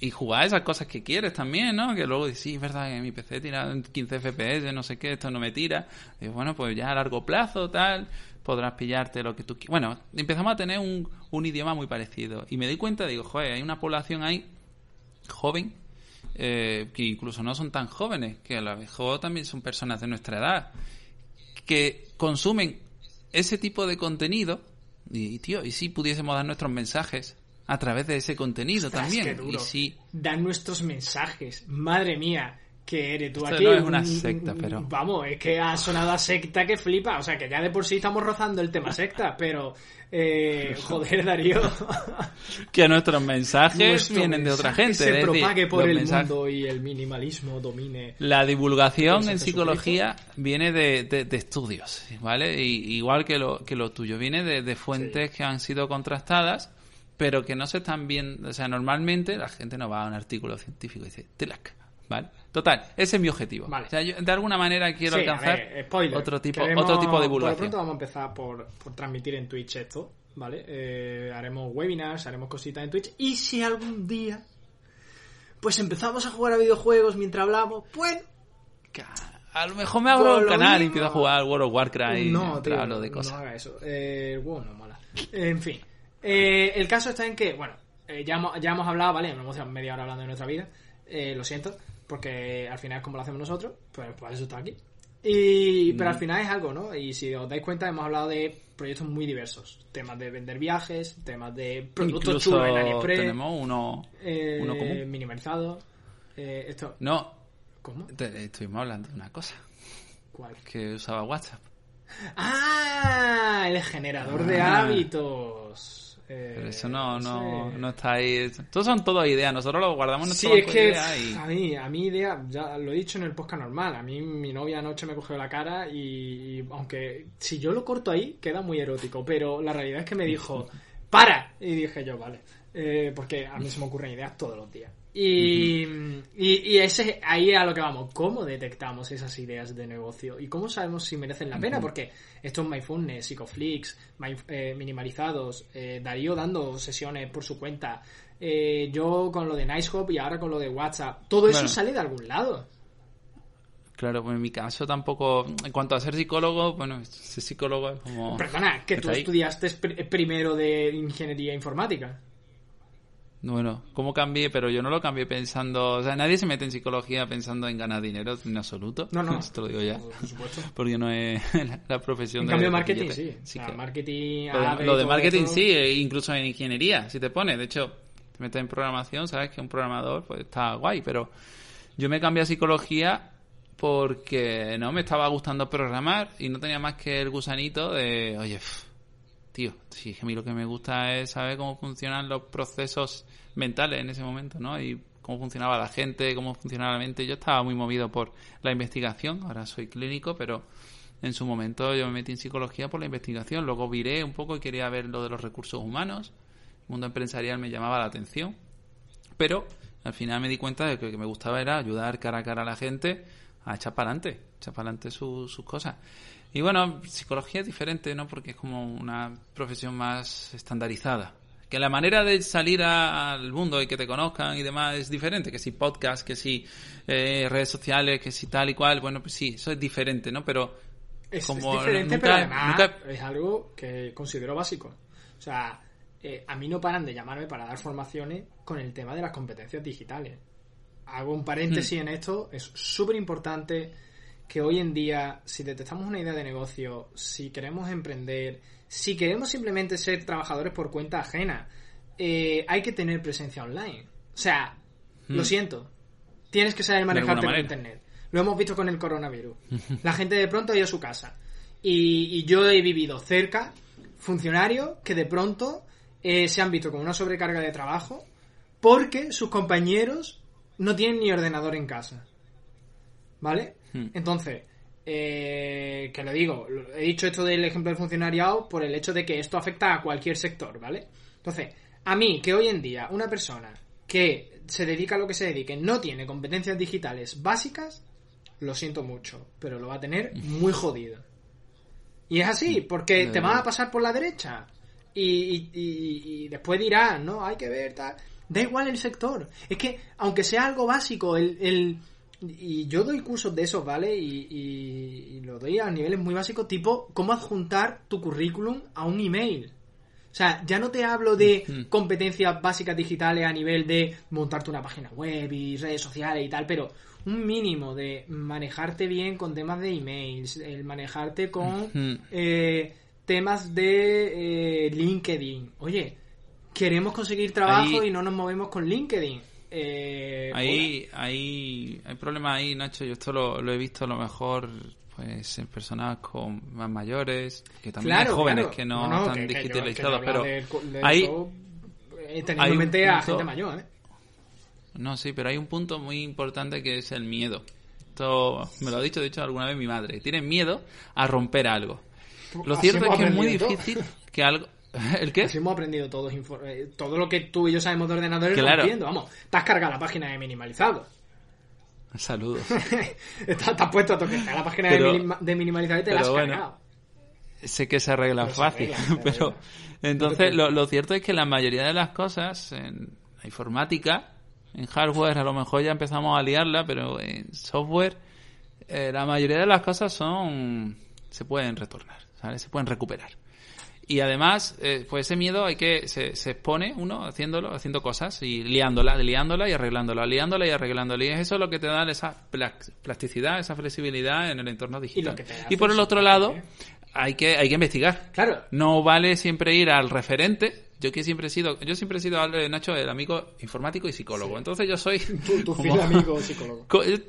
y, jugar esas cosas que quieres también, ¿no? Que luego dices, sí, es verdad que mi PC tira 15 FPS, no sé qué, esto no me tira. Y bueno, pues ya a largo plazo, tal, podrás pillarte lo que tú quieras. Bueno, empezamos a tener un, un idioma muy parecido. Y me doy cuenta, digo, joder, hay una población ahí joven eh, que incluso no son tan jóvenes, que a lo mejor también son personas de nuestra edad, que consumen ese tipo de contenido, y tío, y si pudiésemos dar nuestros mensajes a través de ese contenido también. Y si... Dar nuestros mensajes, madre mía, que eres tú Esto aquí. no es una secta, pero. Vamos, es que ha sonado a secta que flipa. O sea, que ya de por sí estamos rozando el tema secta, pero. Eh, joder, Darío. que nuestros mensajes vienen de otra gente. Se es propague decir, por el mensajes- mundo y el minimalismo domine. La divulgación en psicología viene de, de- de estudios, ¿vale? Y, igual que lo, que lo tuyo, viene de, de fuentes que han sido contrastadas, pero que no se están bien. O sea, normalmente la gente no va a un artículo científico y dice, telac, ¿vale? Total, ese es mi objetivo. Vale. O sea, yo de alguna manera quiero Sí, alcanzar a ver, spoiler. otro tipo, Queremos- otro tipo de Por lo divulgación. pronto vamos a empezar por, por transmitir en Twitch esto, ¿vale? Eh, haremos webinars, haremos cositas en Twitch. Y si algún día, pues empezamos a jugar a videojuegos mientras hablamos, bueno, A lo mejor me abro lo canal y empiezo a jugar World of Warcraft y no, tío, hablo de no cosas. haga eso. Eh, el no mola. En fin. Eh, el caso está en que, bueno, eh, ya, hemos, ya hemos hablado, ¿vale? Hemos estado media hora hablando de nuestra vida. Eh, lo siento, porque al final, como lo hacemos nosotros, pues por eso está aquí. Y, pero al Mm. final es algo, ¿no? Y si os dais cuenta, hemos hablado de proyectos muy diversos. Temas de vender viajes, temas de productos Incluso chulos en AliExpress, tenemos uno, eh, uno común. minimalizado. Eh, esto, No, ¿cómo? te- estuvimos hablando de una cosa, ¿Cuál? que usaba WhatsApp. ¡Ah! El generador de Ah. hábitos. Eh, Pero eso no, no, sé. no está ahí. Estos son todo ideas. Nosotros lo guardamos en Sí, nuestro es banco de que ideas y... a mí, a mí idea, ya lo he dicho en el podcast normal, a mí mi novia anoche me cogió la cara y, y aunque si yo lo corto ahí queda muy erótico, pero la realidad es que me dijo, ¡para! Y dije yo, vale, eh, porque a mí se me ocurren ideas todos los días. Y, y, y ese, ahí es a lo que vamos, ¿cómo detectamos esas ideas de negocio? ¿Y cómo sabemos si merecen la pena? Porque estos Psicoflix, My- eh, minimalizados, eh, Darío dando sesiones por su cuenta, eh, yo con lo de Nicehop y ahora con lo de WhatsApp, todo eso Bueno. sale de algún lado. Claro, pues en mi caso tampoco... En cuanto a ser psicólogo, bueno, ser psicólogo es como... Perdona, que tú ahí. estudiaste pr- primero de ingeniería informática. Bueno, ¿cómo cambié? Pero yo no lo cambié pensando... O sea, nadie se mete en psicología pensando en ganar dinero en absoluto. No, no. Esto lo digo ya. Por supuesto. Porque no es la, la profesión En de... cambio, de marketing billete. sí. Sí O sea, que- marketing, Lo de, lo de marketing sí, e incluso en ingeniería, si te pones. De hecho, te metes en programación, sabes que un programador pues está guay, pero yo me cambié a psicología porque no me estaba gustando programar y no tenía más que el gusanito de, oye, pf, tío, si a mí lo que me gusta es saber cómo funcionan los procesos mentales en ese momento, ¿no? Y cómo funcionaba la gente, cómo funcionaba la mente. Yo estaba muy movido por la investigación, ahora soy clínico, pero en su momento yo me metí en psicología por la investigación, luego viré un poco y quería ver lo de los recursos humanos, el mundo empresarial me llamaba la atención, pero al final me di cuenta de que lo que me gustaba era ayudar cara a cara a la gente a echar para adelante, echar para adelante su- sus cosas. Y bueno, psicología es diferente, ¿no? Porque es como una profesión más estandarizada. Que la manera de salir a- al mundo y que te conozcan y demás es diferente. Que si podcast, que si eh, redes sociales, que si tal y cual. Bueno, pues sí, eso es diferente, ¿no? Pero Es, es como diferente, nunca- pero además nunca- es algo que considero básico. O sea, eh, a mí no paran de llamarme para dar formaciones con el tema de las competencias digitales. Hago un paréntesis Hmm. en esto. Es súper importante que hoy en día, si detectamos una idea de negocio, si queremos emprender, si queremos simplemente ser trabajadores por cuenta ajena, eh, hay que tener presencia online. O sea, lo Hmm. siento. Tienes que saber manejarte con internet. Lo hemos visto con el coronavirus. La gente de pronto ha ido a su casa. Y, y yo he vivido cerca funcionarios que de pronto eh, se han visto con una sobrecarga de trabajo porque sus compañeros no tienen ni ordenador en casa. ¿Vale? Hmm. Entonces, eh, que lo digo, he dicho esto del ejemplo del funcionariado por el hecho de que esto afecta a cualquier sector, ¿vale? Entonces, a mí, que hoy en día una persona que se dedica a lo que se dedique no tiene competencias digitales básicas, lo siento mucho, pero lo va a tener muy jodido. Y es así, porque te van a pasar por la derecha. Y, y- y- y después dirán, no, hay que ver, tal. Da igual el sector. Es que, aunque sea algo básico, el. el- y yo doy cursos de esos, ¿vale? Y, y- y lo doy a niveles muy básicos, tipo cómo adjuntar tu currículum a un email. O sea, ya no te hablo de competencias básicas digitales a nivel de montarte una página web y redes sociales y tal, pero un mínimo de manejarte bien con temas de emails, el manejarte con eh, temas de eh, LinkedIn. Oye, queremos conseguir trabajo Ahí- y no nos movemos con LinkedIn. Eh, Ahí, ahí, hay problemas ahí, Nacho. Yo esto lo, lo he visto a lo mejor pues en personas con más mayores, que también hay jóvenes claro. que no, No, no, están que- que yo- digitalizados, que pero hablo de- de hay, eso, eh, hay un a gente mayor, ¿eh? No, sí, pero hay un punto muy importante que es el miedo. Esto me lo ha dicho, de hecho, alguna vez mi madre. Tienen miedo a romper algo. Lo cierto es que es muy difícil que algo... ¿El qué? Así hemos aprendido todos eh, todo lo que tú y yo sabemos de ordenadores Claro. rompiendo. Vamos, te has cargado la página de minimalizado. Saludos. Estás te has puesto a tocar la página Pero- de, minima- de minimalizado y te la has bueno, cargado. sé que se arregla Pero se fácil, arregla, pero arregla. entonces lo, lo cierto es que la mayoría de las cosas en la informática, en hardware a lo mejor ya empezamos a liarla, pero en software eh, la mayoría de las cosas son se pueden retornar. Se pueden recuperar. Y además, eh, pues ese miedo hay que se, se expone uno haciéndolo, haciendo cosas y liándola, liándola y arreglándola, liándola y arreglándola. Y es eso lo que te da esa pla- plasticidad, esa flexibilidad en el entorno digital. Y, por el otro lado, hay que, hay que investigar. Claro. No vale siempre ir al referente. Yo que siempre he sido, yo siempre he sido Nacho, el amigo informático y psicólogo. Entonces yo soy Tu, tu como- amigo psicólogo. Eh,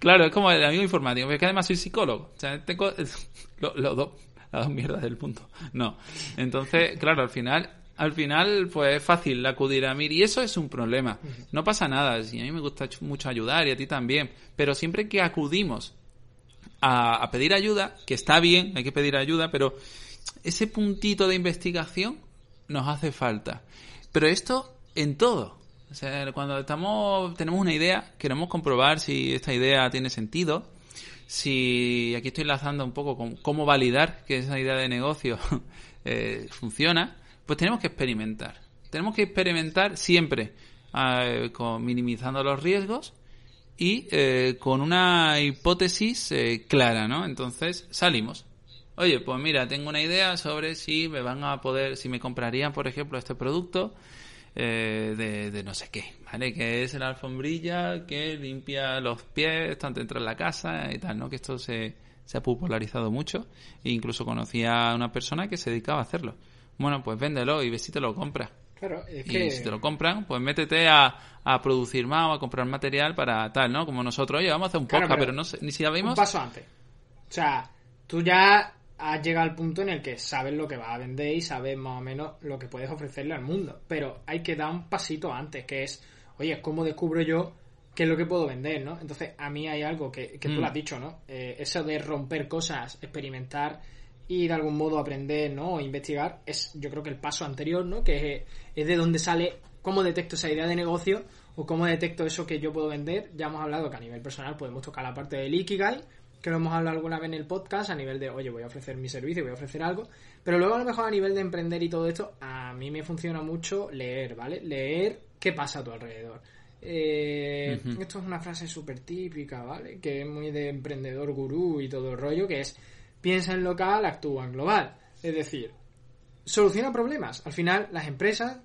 Claro, es como el amigo informático, pero es que además soy psicólogo. O sea, tengo lo- los dos, las dos mierdas del punto. No. Entonces, claro, al final, al final, pues es fácil acudir a mí. Y eso es un problema. No pasa nada. Si a mí me gusta ch- mucho ayudar y a ti también. Pero siempre que acudimos a, a pedir ayuda, que está bien, hay que pedir ayuda, pero ese puntito de investigación nos hace falta. Pero esto en todo. O sea, cuando estamos, tenemos una idea, queremos comprobar si esta idea tiene sentido, si aquí estoy enlazando un poco con cómo validar que esa idea de negocio eh, funciona, pues tenemos que experimentar. Tenemos que experimentar siempre con, minimizando los riesgos y eh, con una hipótesis eh, clara, ¿no? Entonces salimos. Oye, pues mira, tengo una idea sobre si me van a poder, si me comprarían, por ejemplo, este producto eh, de, de no sé qué, ¿vale? Que es la alfombrilla que limpia los pies tanto dentro de la casa y tal, ¿no? Que esto se, se ha popularizado mucho. E incluso conocí a una persona que se dedicaba a hacerlo. Bueno, pues véndelo y ve si te lo compras. Claro, es Y que... si te lo compran, pues métete a, a producir más o a comprar material para tal, ¿no? Como nosotros, oye, vamos a hacer un Claro, podcast, pero pero no sé, ni si Un sabemos. paso antes. O sea, tú ya has llegado al punto en el que sabes lo que vas a vender y sabes más o menos lo que puedes ofrecerle al mundo. Pero hay que dar un pasito antes, que es, oye, ¿cómo descubro yo qué es lo que puedo vender, no? Entonces, a mí hay algo que, que tú Mm. lo has dicho, ¿no? Eh, eso de romper cosas, experimentar y de algún modo aprender, ¿no? O investigar, es yo creo que el paso anterior, ¿no? Que es, es de donde sale cómo detecto esa idea de negocio o cómo detecto eso que yo puedo vender. Ya hemos hablado que a nivel personal podemos tocar la parte del Ikigai, que lo hemos hablado alguna vez en el podcast, a nivel de, oye, voy a ofrecer mi servicio, voy a ofrecer algo. Pero luego a lo mejor a nivel de emprender y todo esto, a mí me funciona mucho leer, ¿vale? Leer qué pasa a tu alrededor. Eh. Esto es una frase súper típica, ¿vale? Que es muy de emprendedor gurú y todo el rollo, que es piensa en local, actúa en global. Es decir, soluciona problemas. Al final, las empresas,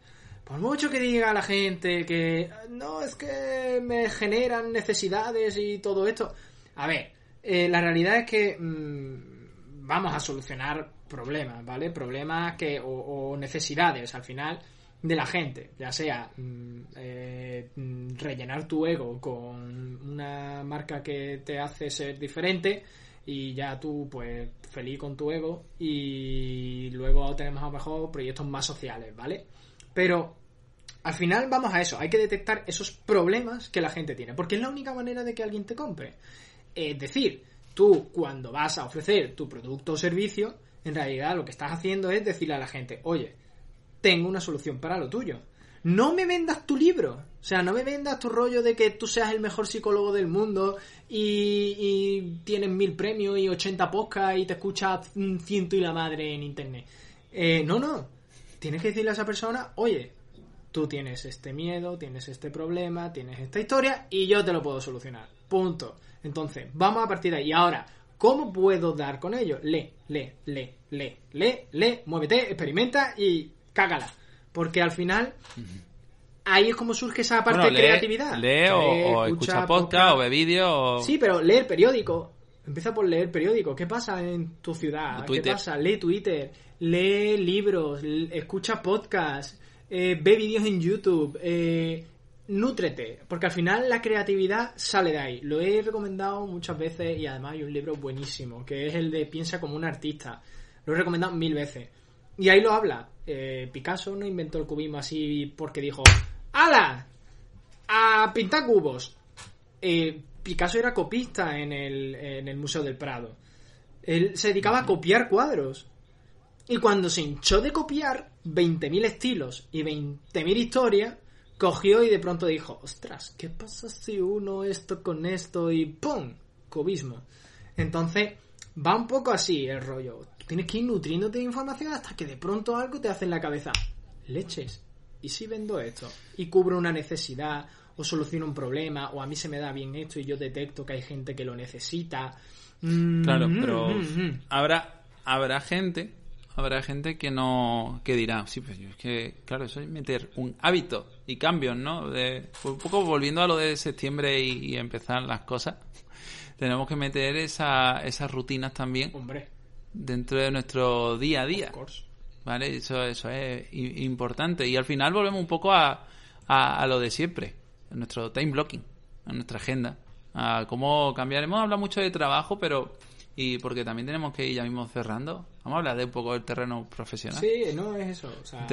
por mucho que diga la gente que no, es que me generan necesidades y todo esto. A ver, eh, la realidad es que mm, vamos a solucionar problemas, ¿vale? Problemas que o, o necesidades al final de la gente, ya sea mm, eh, rellenar tu ego con una marca que te hace ser diferente, y ya tú, pues, feliz con tu ego y luego tenemos a lo mejor proyectos más sociales, ¿vale? Pero al final vamos a eso, hay que detectar esos problemas que la gente tiene, porque es la única manera de que alguien te compre. Es decir, tú cuando vas a ofrecer tu producto o servicio, en realidad lo que estás haciendo es decirle a la gente, oye, tengo una solución para lo tuyo. No me vendas tu libro. O sea, no me vendas tu rollo de que tú seas el mejor psicólogo del mundo y, tienes mil premios y 80 podcasts y te escuchas ciento y la madre en internet. Eh, no, no. Tienes que decirle a esa persona, oye, tú tienes este miedo, tienes este problema, tienes esta historia y yo te lo puedo solucionar. Punto. Entonces, vamos a partir de ahí. Y ahora, ¿cómo puedo dar con ello? Lee, lee, lee, lee, lee, lee, muévete, experimenta y cágala. Porque al final, ahí es como surge esa parte Bueno, de creatividad. lee o, o escucha podcast o ve vídeo o... Sí, pero lee el periódico. Empieza por leer periódico. ¿Qué pasa en tu ciudad? ¿Qué pasa? Lee Twitter, lee libros, escucha podcasts, eh, ve vídeos en YouTube, eh, nútrete, porque al final la creatividad sale de ahí. Lo he recomendado muchas veces y además hay un libro buenísimo, que es el de Piensa como un artista. Lo he recomendado mil veces. Y ahí lo habla. Eh, Picasso no inventó el cubismo así porque dijo, ¡Hala! A pintar cubos. Eh, Picasso era copista en el, en el Museo del Prado. Él se dedicaba a copiar cuadros. Y cuando se hinchó de copiar 20.000 estilos y 20.000 historias, cogió y de pronto dijo, ostras, ¿qué pasa si uno esto con esto y ¡pum! Cubismo. Entonces, va un poco así el rollo. Tienes que ir nutriéndote de información hasta que de pronto algo te hace en la cabeza. Leches. ¿Y si vendo esto? Y cubro una necesidad, o soluciono un problema, o a mí se me da bien esto y yo detecto que hay gente que lo necesita. Mm, Claro, mm, pero mm, mm. habrá habrá gente habrá gente que no que dirá sí pues es que claro eso es meter un hábito y cambios no de un poco volviendo a lo de septiembre y, y empezar las cosas tenemos que meter esa, esas rutinas también Hombre, dentro de nuestro día a día. ¿vale? Eso, eso es importante. Y al final volvemos un poco a, a, a lo de siempre, a nuestro time blocking, a nuestra agenda, a cómo cambiar. Hemos hablado mucho de trabajo, pero... Y porque también tenemos que ir ya mismo cerrando. Vamos a hablar de un poco del terreno profesional. Sí, no es eso. O sea,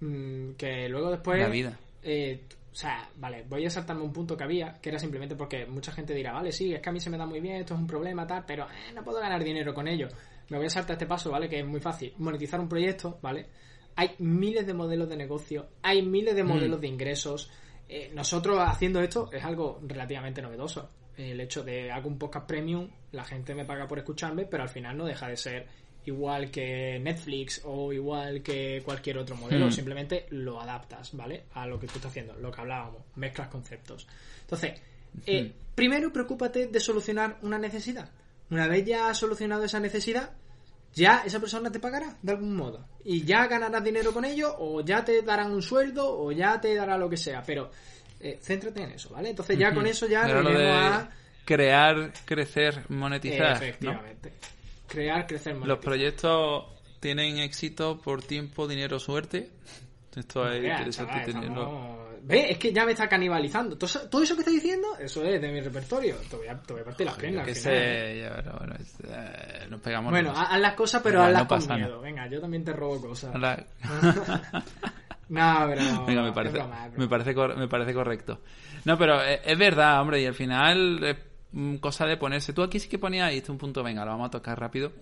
mm, que luego después... la vida. eh, o sea, vale, voy a saltarme un punto que había, que era simplemente porque mucha gente dirá, vale, sí, es que a mí se me da muy bien, esto es un problema, tal, pero eh, no puedo ganar dinero con ello. Me voy a saltar este paso, ¿vale? Que es muy fácil. Monetizar un proyecto, ¿vale? Hay miles de modelos de negocio, hay miles de modelos de ingresos. Eh, nosotros haciendo esto es algo relativamente novedoso. El hecho de hago un podcast premium, la gente me paga por escucharme, pero al final no deja de ser igual que Netflix o igual que cualquier otro modelo, Hmm. simplemente lo adaptas, ¿vale? A lo que tú estás haciendo, lo que hablábamos, mezclas conceptos. Entonces, eh, primero preocúpate de solucionar una necesidad. Una vez ya has solucionado esa necesidad, ya esa persona te pagará de algún modo. Y ya ganarás dinero con ello, o ya te darán un sueldo, o ya te dará lo que sea. Pero eh, céntrate en eso, ¿vale? Entonces ya con eso ya lo de a... crear, crecer, monetizar. ¿no? Efectivamente. Crear, crecer, Los monetizar. proyectos tienen éxito por tiempo, dinero, suerte. Esto es interesante chaval, tenerlo. estamos- Ve, es que ya me está canibalizando. Todo eso, que estás diciendo, eso es de mi repertorio. Te voy a, te voy a partir las piernas. al final, ¿eh? sé, ya, bueno, es- eh, nos pegamos. Bueno, los- haz las cosas, pero hazlas no con miedo. Venga, yo también te robo cosas. la- No, pero. Venga, me parece, broma, me parece, cor- me parece correcto. No, pero es, es verdad, hombre, y al final es mm, cosa de ponerse. Tú aquí sí que ponías, y este es un punto, venga, lo vamos a tocar rápido.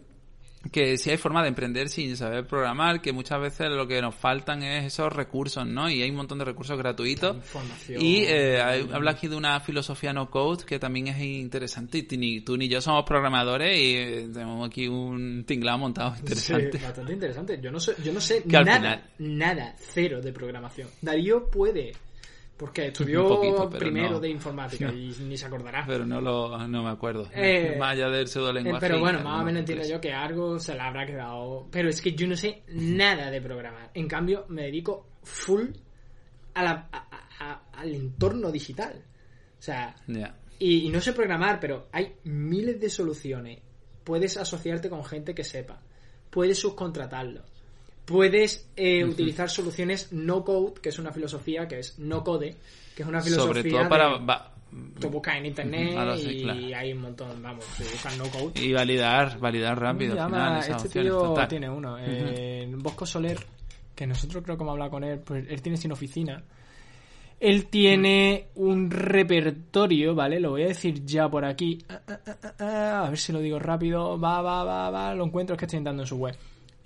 Que si hay forma de emprender sin saber programar, que muchas veces lo que nos faltan es esos recursos, ¿no? Y hay un montón de recursos gratuitos. Y eh, habla aquí de una filosofía no code que también es interesante. Y tú ni, tú ni yo somos programadores y eh, tenemos aquí un tinglado montado interesante. Sí, bastante interesante. Yo no sé, yo no sé nada, final- nada, cero de programación. Darío puede, porque estudió poquito, primero no. de informática y ni se acordará. Pero no lo no me acuerdo. Eh, Más allá del pseudo Eh, pero bueno, más o menos entiendo yo que algo se le habrá quedado. Pero es que yo no sé nada de programar. En cambio, me dedico full a la- a- al entorno digital. O sea, y no sé programar, pero hay miles de soluciones. Puedes asociarte con gente que sepa. Puedes subcontratarlo. Puedes eh, utilizar soluciones no code, que es una filosofía que es no code, que es una filosofía Sobre todo para, de- va- Tú buscas en internet Ujú, ahora sí, y claro. hay un montón, vamos, si buscas no code. Y validar, validar rápido. ¿Cómo al final, esas este tío total. tiene uno. eh, Bosco Soler, que nosotros creo que hemos hablado con él, pues él tiene sin oficina. Él tiene un repertorio, ¿vale? Lo voy a decir ya por aquí. Ah, ah, ah, A ver si lo digo rápido. Va, va, va, va. Lo encuentro, es que estoy entrando en su web.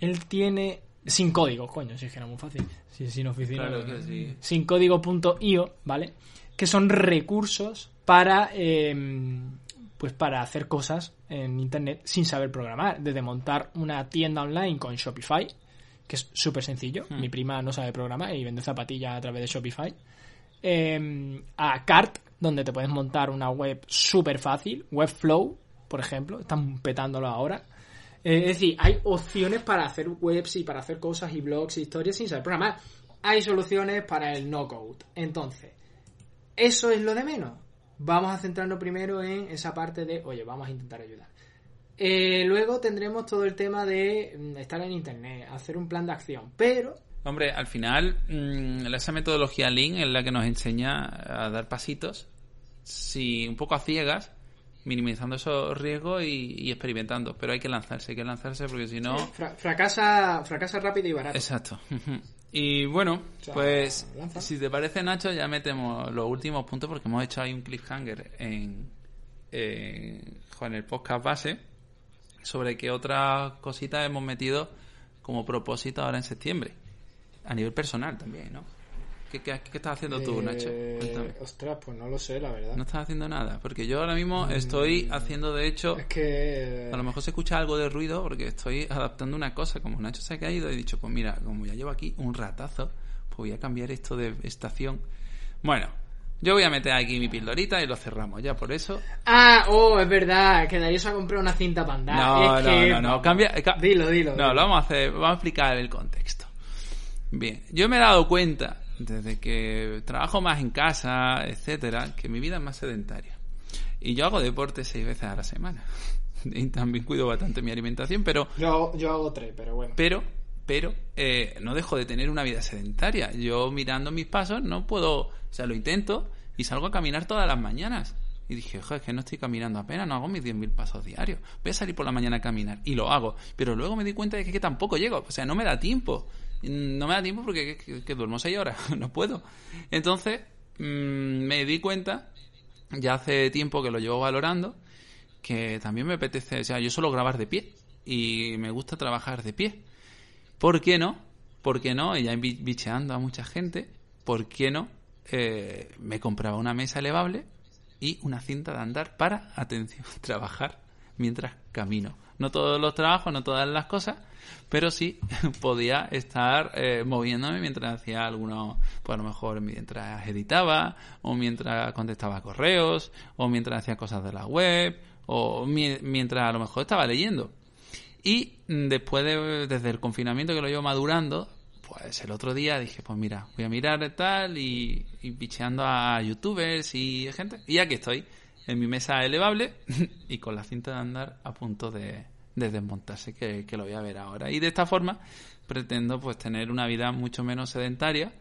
Él tiene... Sin código, coño, si es que era muy fácil. Si sin oficina. Claro que sí. sin código.io, ¿vale? Que son recursos para eh, pues para hacer cosas en internet sin saber programar, desde montar una tienda online con Shopify, que es súper sencillo. Hmm. Mi prima no sabe programar y vende zapatillas a través de Shopify. Eh, a Cart, donde te puedes montar una web súper fácil. Webflow, por ejemplo, están petándolo ahora. Eh, es decir, hay opciones para hacer webs y para hacer cosas y blogs y historias sin saber programar. Hay soluciones para el no-code. Entonces, eso es lo de menos. Vamos a centrarnos primero en esa parte de, oye, vamos a intentar ayudar. Eh, luego tendremos todo el tema de mm, estar en internet, hacer un plan de acción. Pero, Hombre, al final, mm, esa metodología Lean es la que nos enseña a dar pasitos, si un poco a ciegas, minimizando esos riesgos y, y experimentando. Pero hay que lanzarse, hay que lanzarse porque si no... fra- fracasa, fracasa rápido y barato. Exacto. Y bueno, sea, pues lanza. si te parece Nacho, ya metemos los últimos puntos porque hemos hecho ahí un cliffhanger en, en, en el podcast base sobre qué otras cositas hemos metido como propósito ahora en septiembre. A nivel personal también, ¿no? ¿Qué, qué, qué estás haciendo tú, Nacho? Eh, Cuéntame. ostras, pues no lo sé, la verdad. No estás haciendo nada, porque yo ahora mismo estoy haciendo, de hecho, Es que... a lo mejor se escucha algo de ruido porque estoy adaptando una cosa. Como Nacho se ha caído, he dicho, pues mira, como ya llevo aquí un ratazo, pues voy a cambiar esto de estación. Bueno, yo voy a meter aquí mi pildorita y lo cerramos ya por eso. Ah, oh, es verdad, que Darío se ha comprado una cinta panda. No, es no, que- no, no, cambia. eh, ca- Dilo, dilo. No, dilo. lo vamos a hacer, vamos a explicar el contexto. Bien, yo me he dado cuenta desde que trabajo más en casa, etcétera, que mi vida es más sedentaria. Y yo hago deporte seis veces a la semana. Y también cuido bastante mi alimentación, pero Yo, yo hago tres, pero bueno. pero pero eh, no dejo de tener una vida sedentaria. Yo mirando mis pasos no puedo, o sea, lo intento y salgo a caminar todas las mañanas. Y dije, joder, es que no estoy caminando apenas, no hago mis 10.000 pasos diarios. Voy a salir por la mañana a caminar y lo hago. Pero luego me di cuenta de que, que tampoco llego, o sea, no me da tiempo. No me da tiempo porque que, que duermo 6 horas, no puedo. Entonces, mm, me di cuenta, ya hace tiempo que lo llevo valorando, que también me apetece, o sea, yo suelo grabar de pie y me gusta trabajar de pie. ¿Por qué no? ¿Por qué no? Y ya bi- bicheando a mucha gente, ¿por qué no? Eh, me compraba una mesa elevable y una cinta de andar para, atención, trabajar mientras camino. No todos los trabajos, no todas las cosas, pero sí podía estar eh, moviéndome mientras hacía algunos, pues a lo mejor mientras editaba, o mientras contestaba correos, o mientras hacía cosas de la web, o mi- mientras a lo mejor estaba leyendo. Y después de, desde el confinamiento que lo llevo madurando, pues el otro día dije, pues mira, voy a mirar tal y, y bicheando a youtubers y gente. Y aquí estoy, en mi mesa elevable y con la cinta de andar a punto de, de desmontarse, que, lo voy a ver ahora. Y de esta forma pretendo pues tener una vida mucho menos sedentaria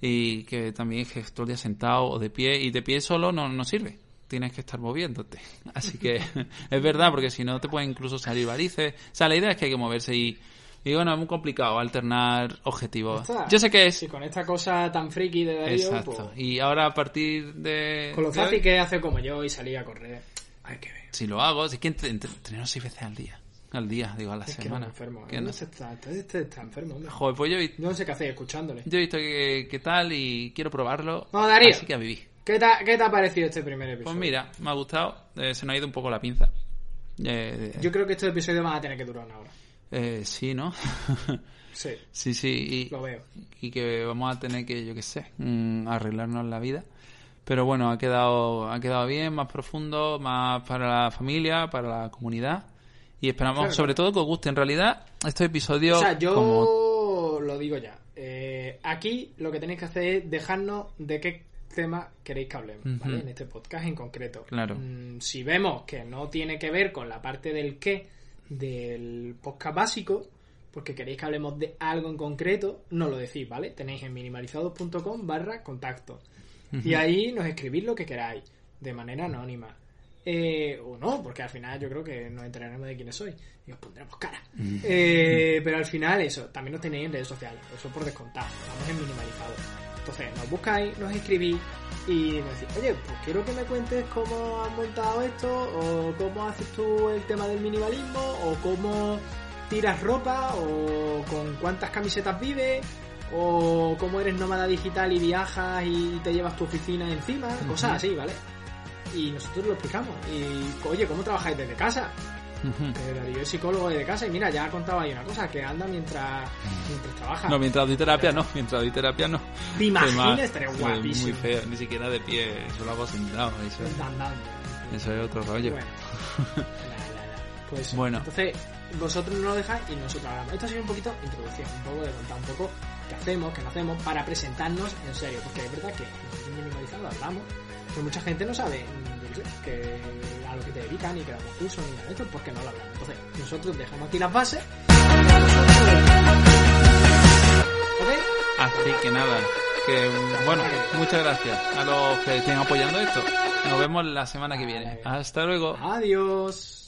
y que también que todo el día sentado o de pie y de pie solo no, no sirve. Tienes que estar moviéndote. Así que es verdad porque si no te pueden incluso salir varices. O sea la idea es que hay que moverse y, y bueno es muy complicado alternar objetivos Está. yo sé que es Sí, con esta cosa tan friki de Darío, exacto pues, y ahora a partir de con lo de hoy, fácil que hace como yo y salir a correr. Hay que ver. si lo hago es que entre- entre- entreno seis veces al día al día digo a la Es que no semana enfermo. Que ¿eh? no No se está, este, este está enfermo, hombre. joder pues yo he no sé qué hacer escuchándole. yo he visto que, que tal y quiero probarlo Vamos, Darío. así que a vivir ¿Qué te, ha- ¿Qué te ha parecido este primer episodio? Pues mira, me ha gustado. Eh, se nos ha ido un poco la pinza. Eh, Yo creo que estos episodios van a tener que durar una hora. Eh, sí, ¿no? Sí, sí, sí. lo veo. Y, y que vamos a tener que, yo qué sé, mm, arreglarnos la vida. Pero bueno, ha quedado, ha quedado bien, más profundo, más para la familia, para la comunidad. Y esperamos, Claro, sobre todo, que os guste. En realidad, estos episodios, O sea, yo como lo digo ya. Eh, aquí lo que tenéis que hacer es dejarnos de qué tema queréis que hablemos. ¿vale? En este podcast en concreto. Claro. Mm, si vemos que no tiene que ver con la parte del qué del podcast básico, porque queréis que hablemos de algo en concreto, no lo decís, ¿vale? Tenéis en minimalizados.com barra contacto. Y ahí nos escribís lo que queráis. de manera anónima. Eh, o no, porque al final yo creo que nos enteraremos de quiénes soy y os pondremos cara. Eh, pero al final eso, también nos tenéis en redes sociales, eso por descontado, estamos en minimalizado. Entonces nos buscáis, nos escribís y nos decís, oye, pues quiero que me cuentes cómo has montado esto, o cómo haces tú el tema del minimalismo, o cómo tiras ropa, o con cuántas camisetas vives, o cómo eres nómada digital y viajas y te llevas tu oficina encima, cosas así, ¿vale? Y nosotros lo explicamos. Y, oye, ¿cómo trabajáis desde casa? Que Darío es psicólogo desde casa y mira, ya ha contado ahí una cosa, que anda mientras, mientras trabaja. No, mientras doy terapia no, mientras doy terapia no. ¿Te imaginas? Estaría muy- guapísimo. Muy feo, ni siquiera de pie, eso lo hago sentado. Eso, eso es otro rollo. Bueno, la, la, la. Pues Bueno. entonces vosotros no lo dejáis y nosotros hablamos. Esto ha sido un poquito introducción, un poco de contar un poco qué hacemos, qué no hacemos, para presentarnos en serio, porque es verdad que minimalizado hablamos, pero mucha gente no sabe, mm, yo que a lo que te dedican, ni que damos cursos, ni nada de esto, porque no lo hablamos. Entonces, nosotros dejamos aquí las bases. ¿Ok? Así que nada, que bueno, muchas gracias a los que estén apoyando esto. Nos vemos la semana que viene. Hasta luego. Adiós.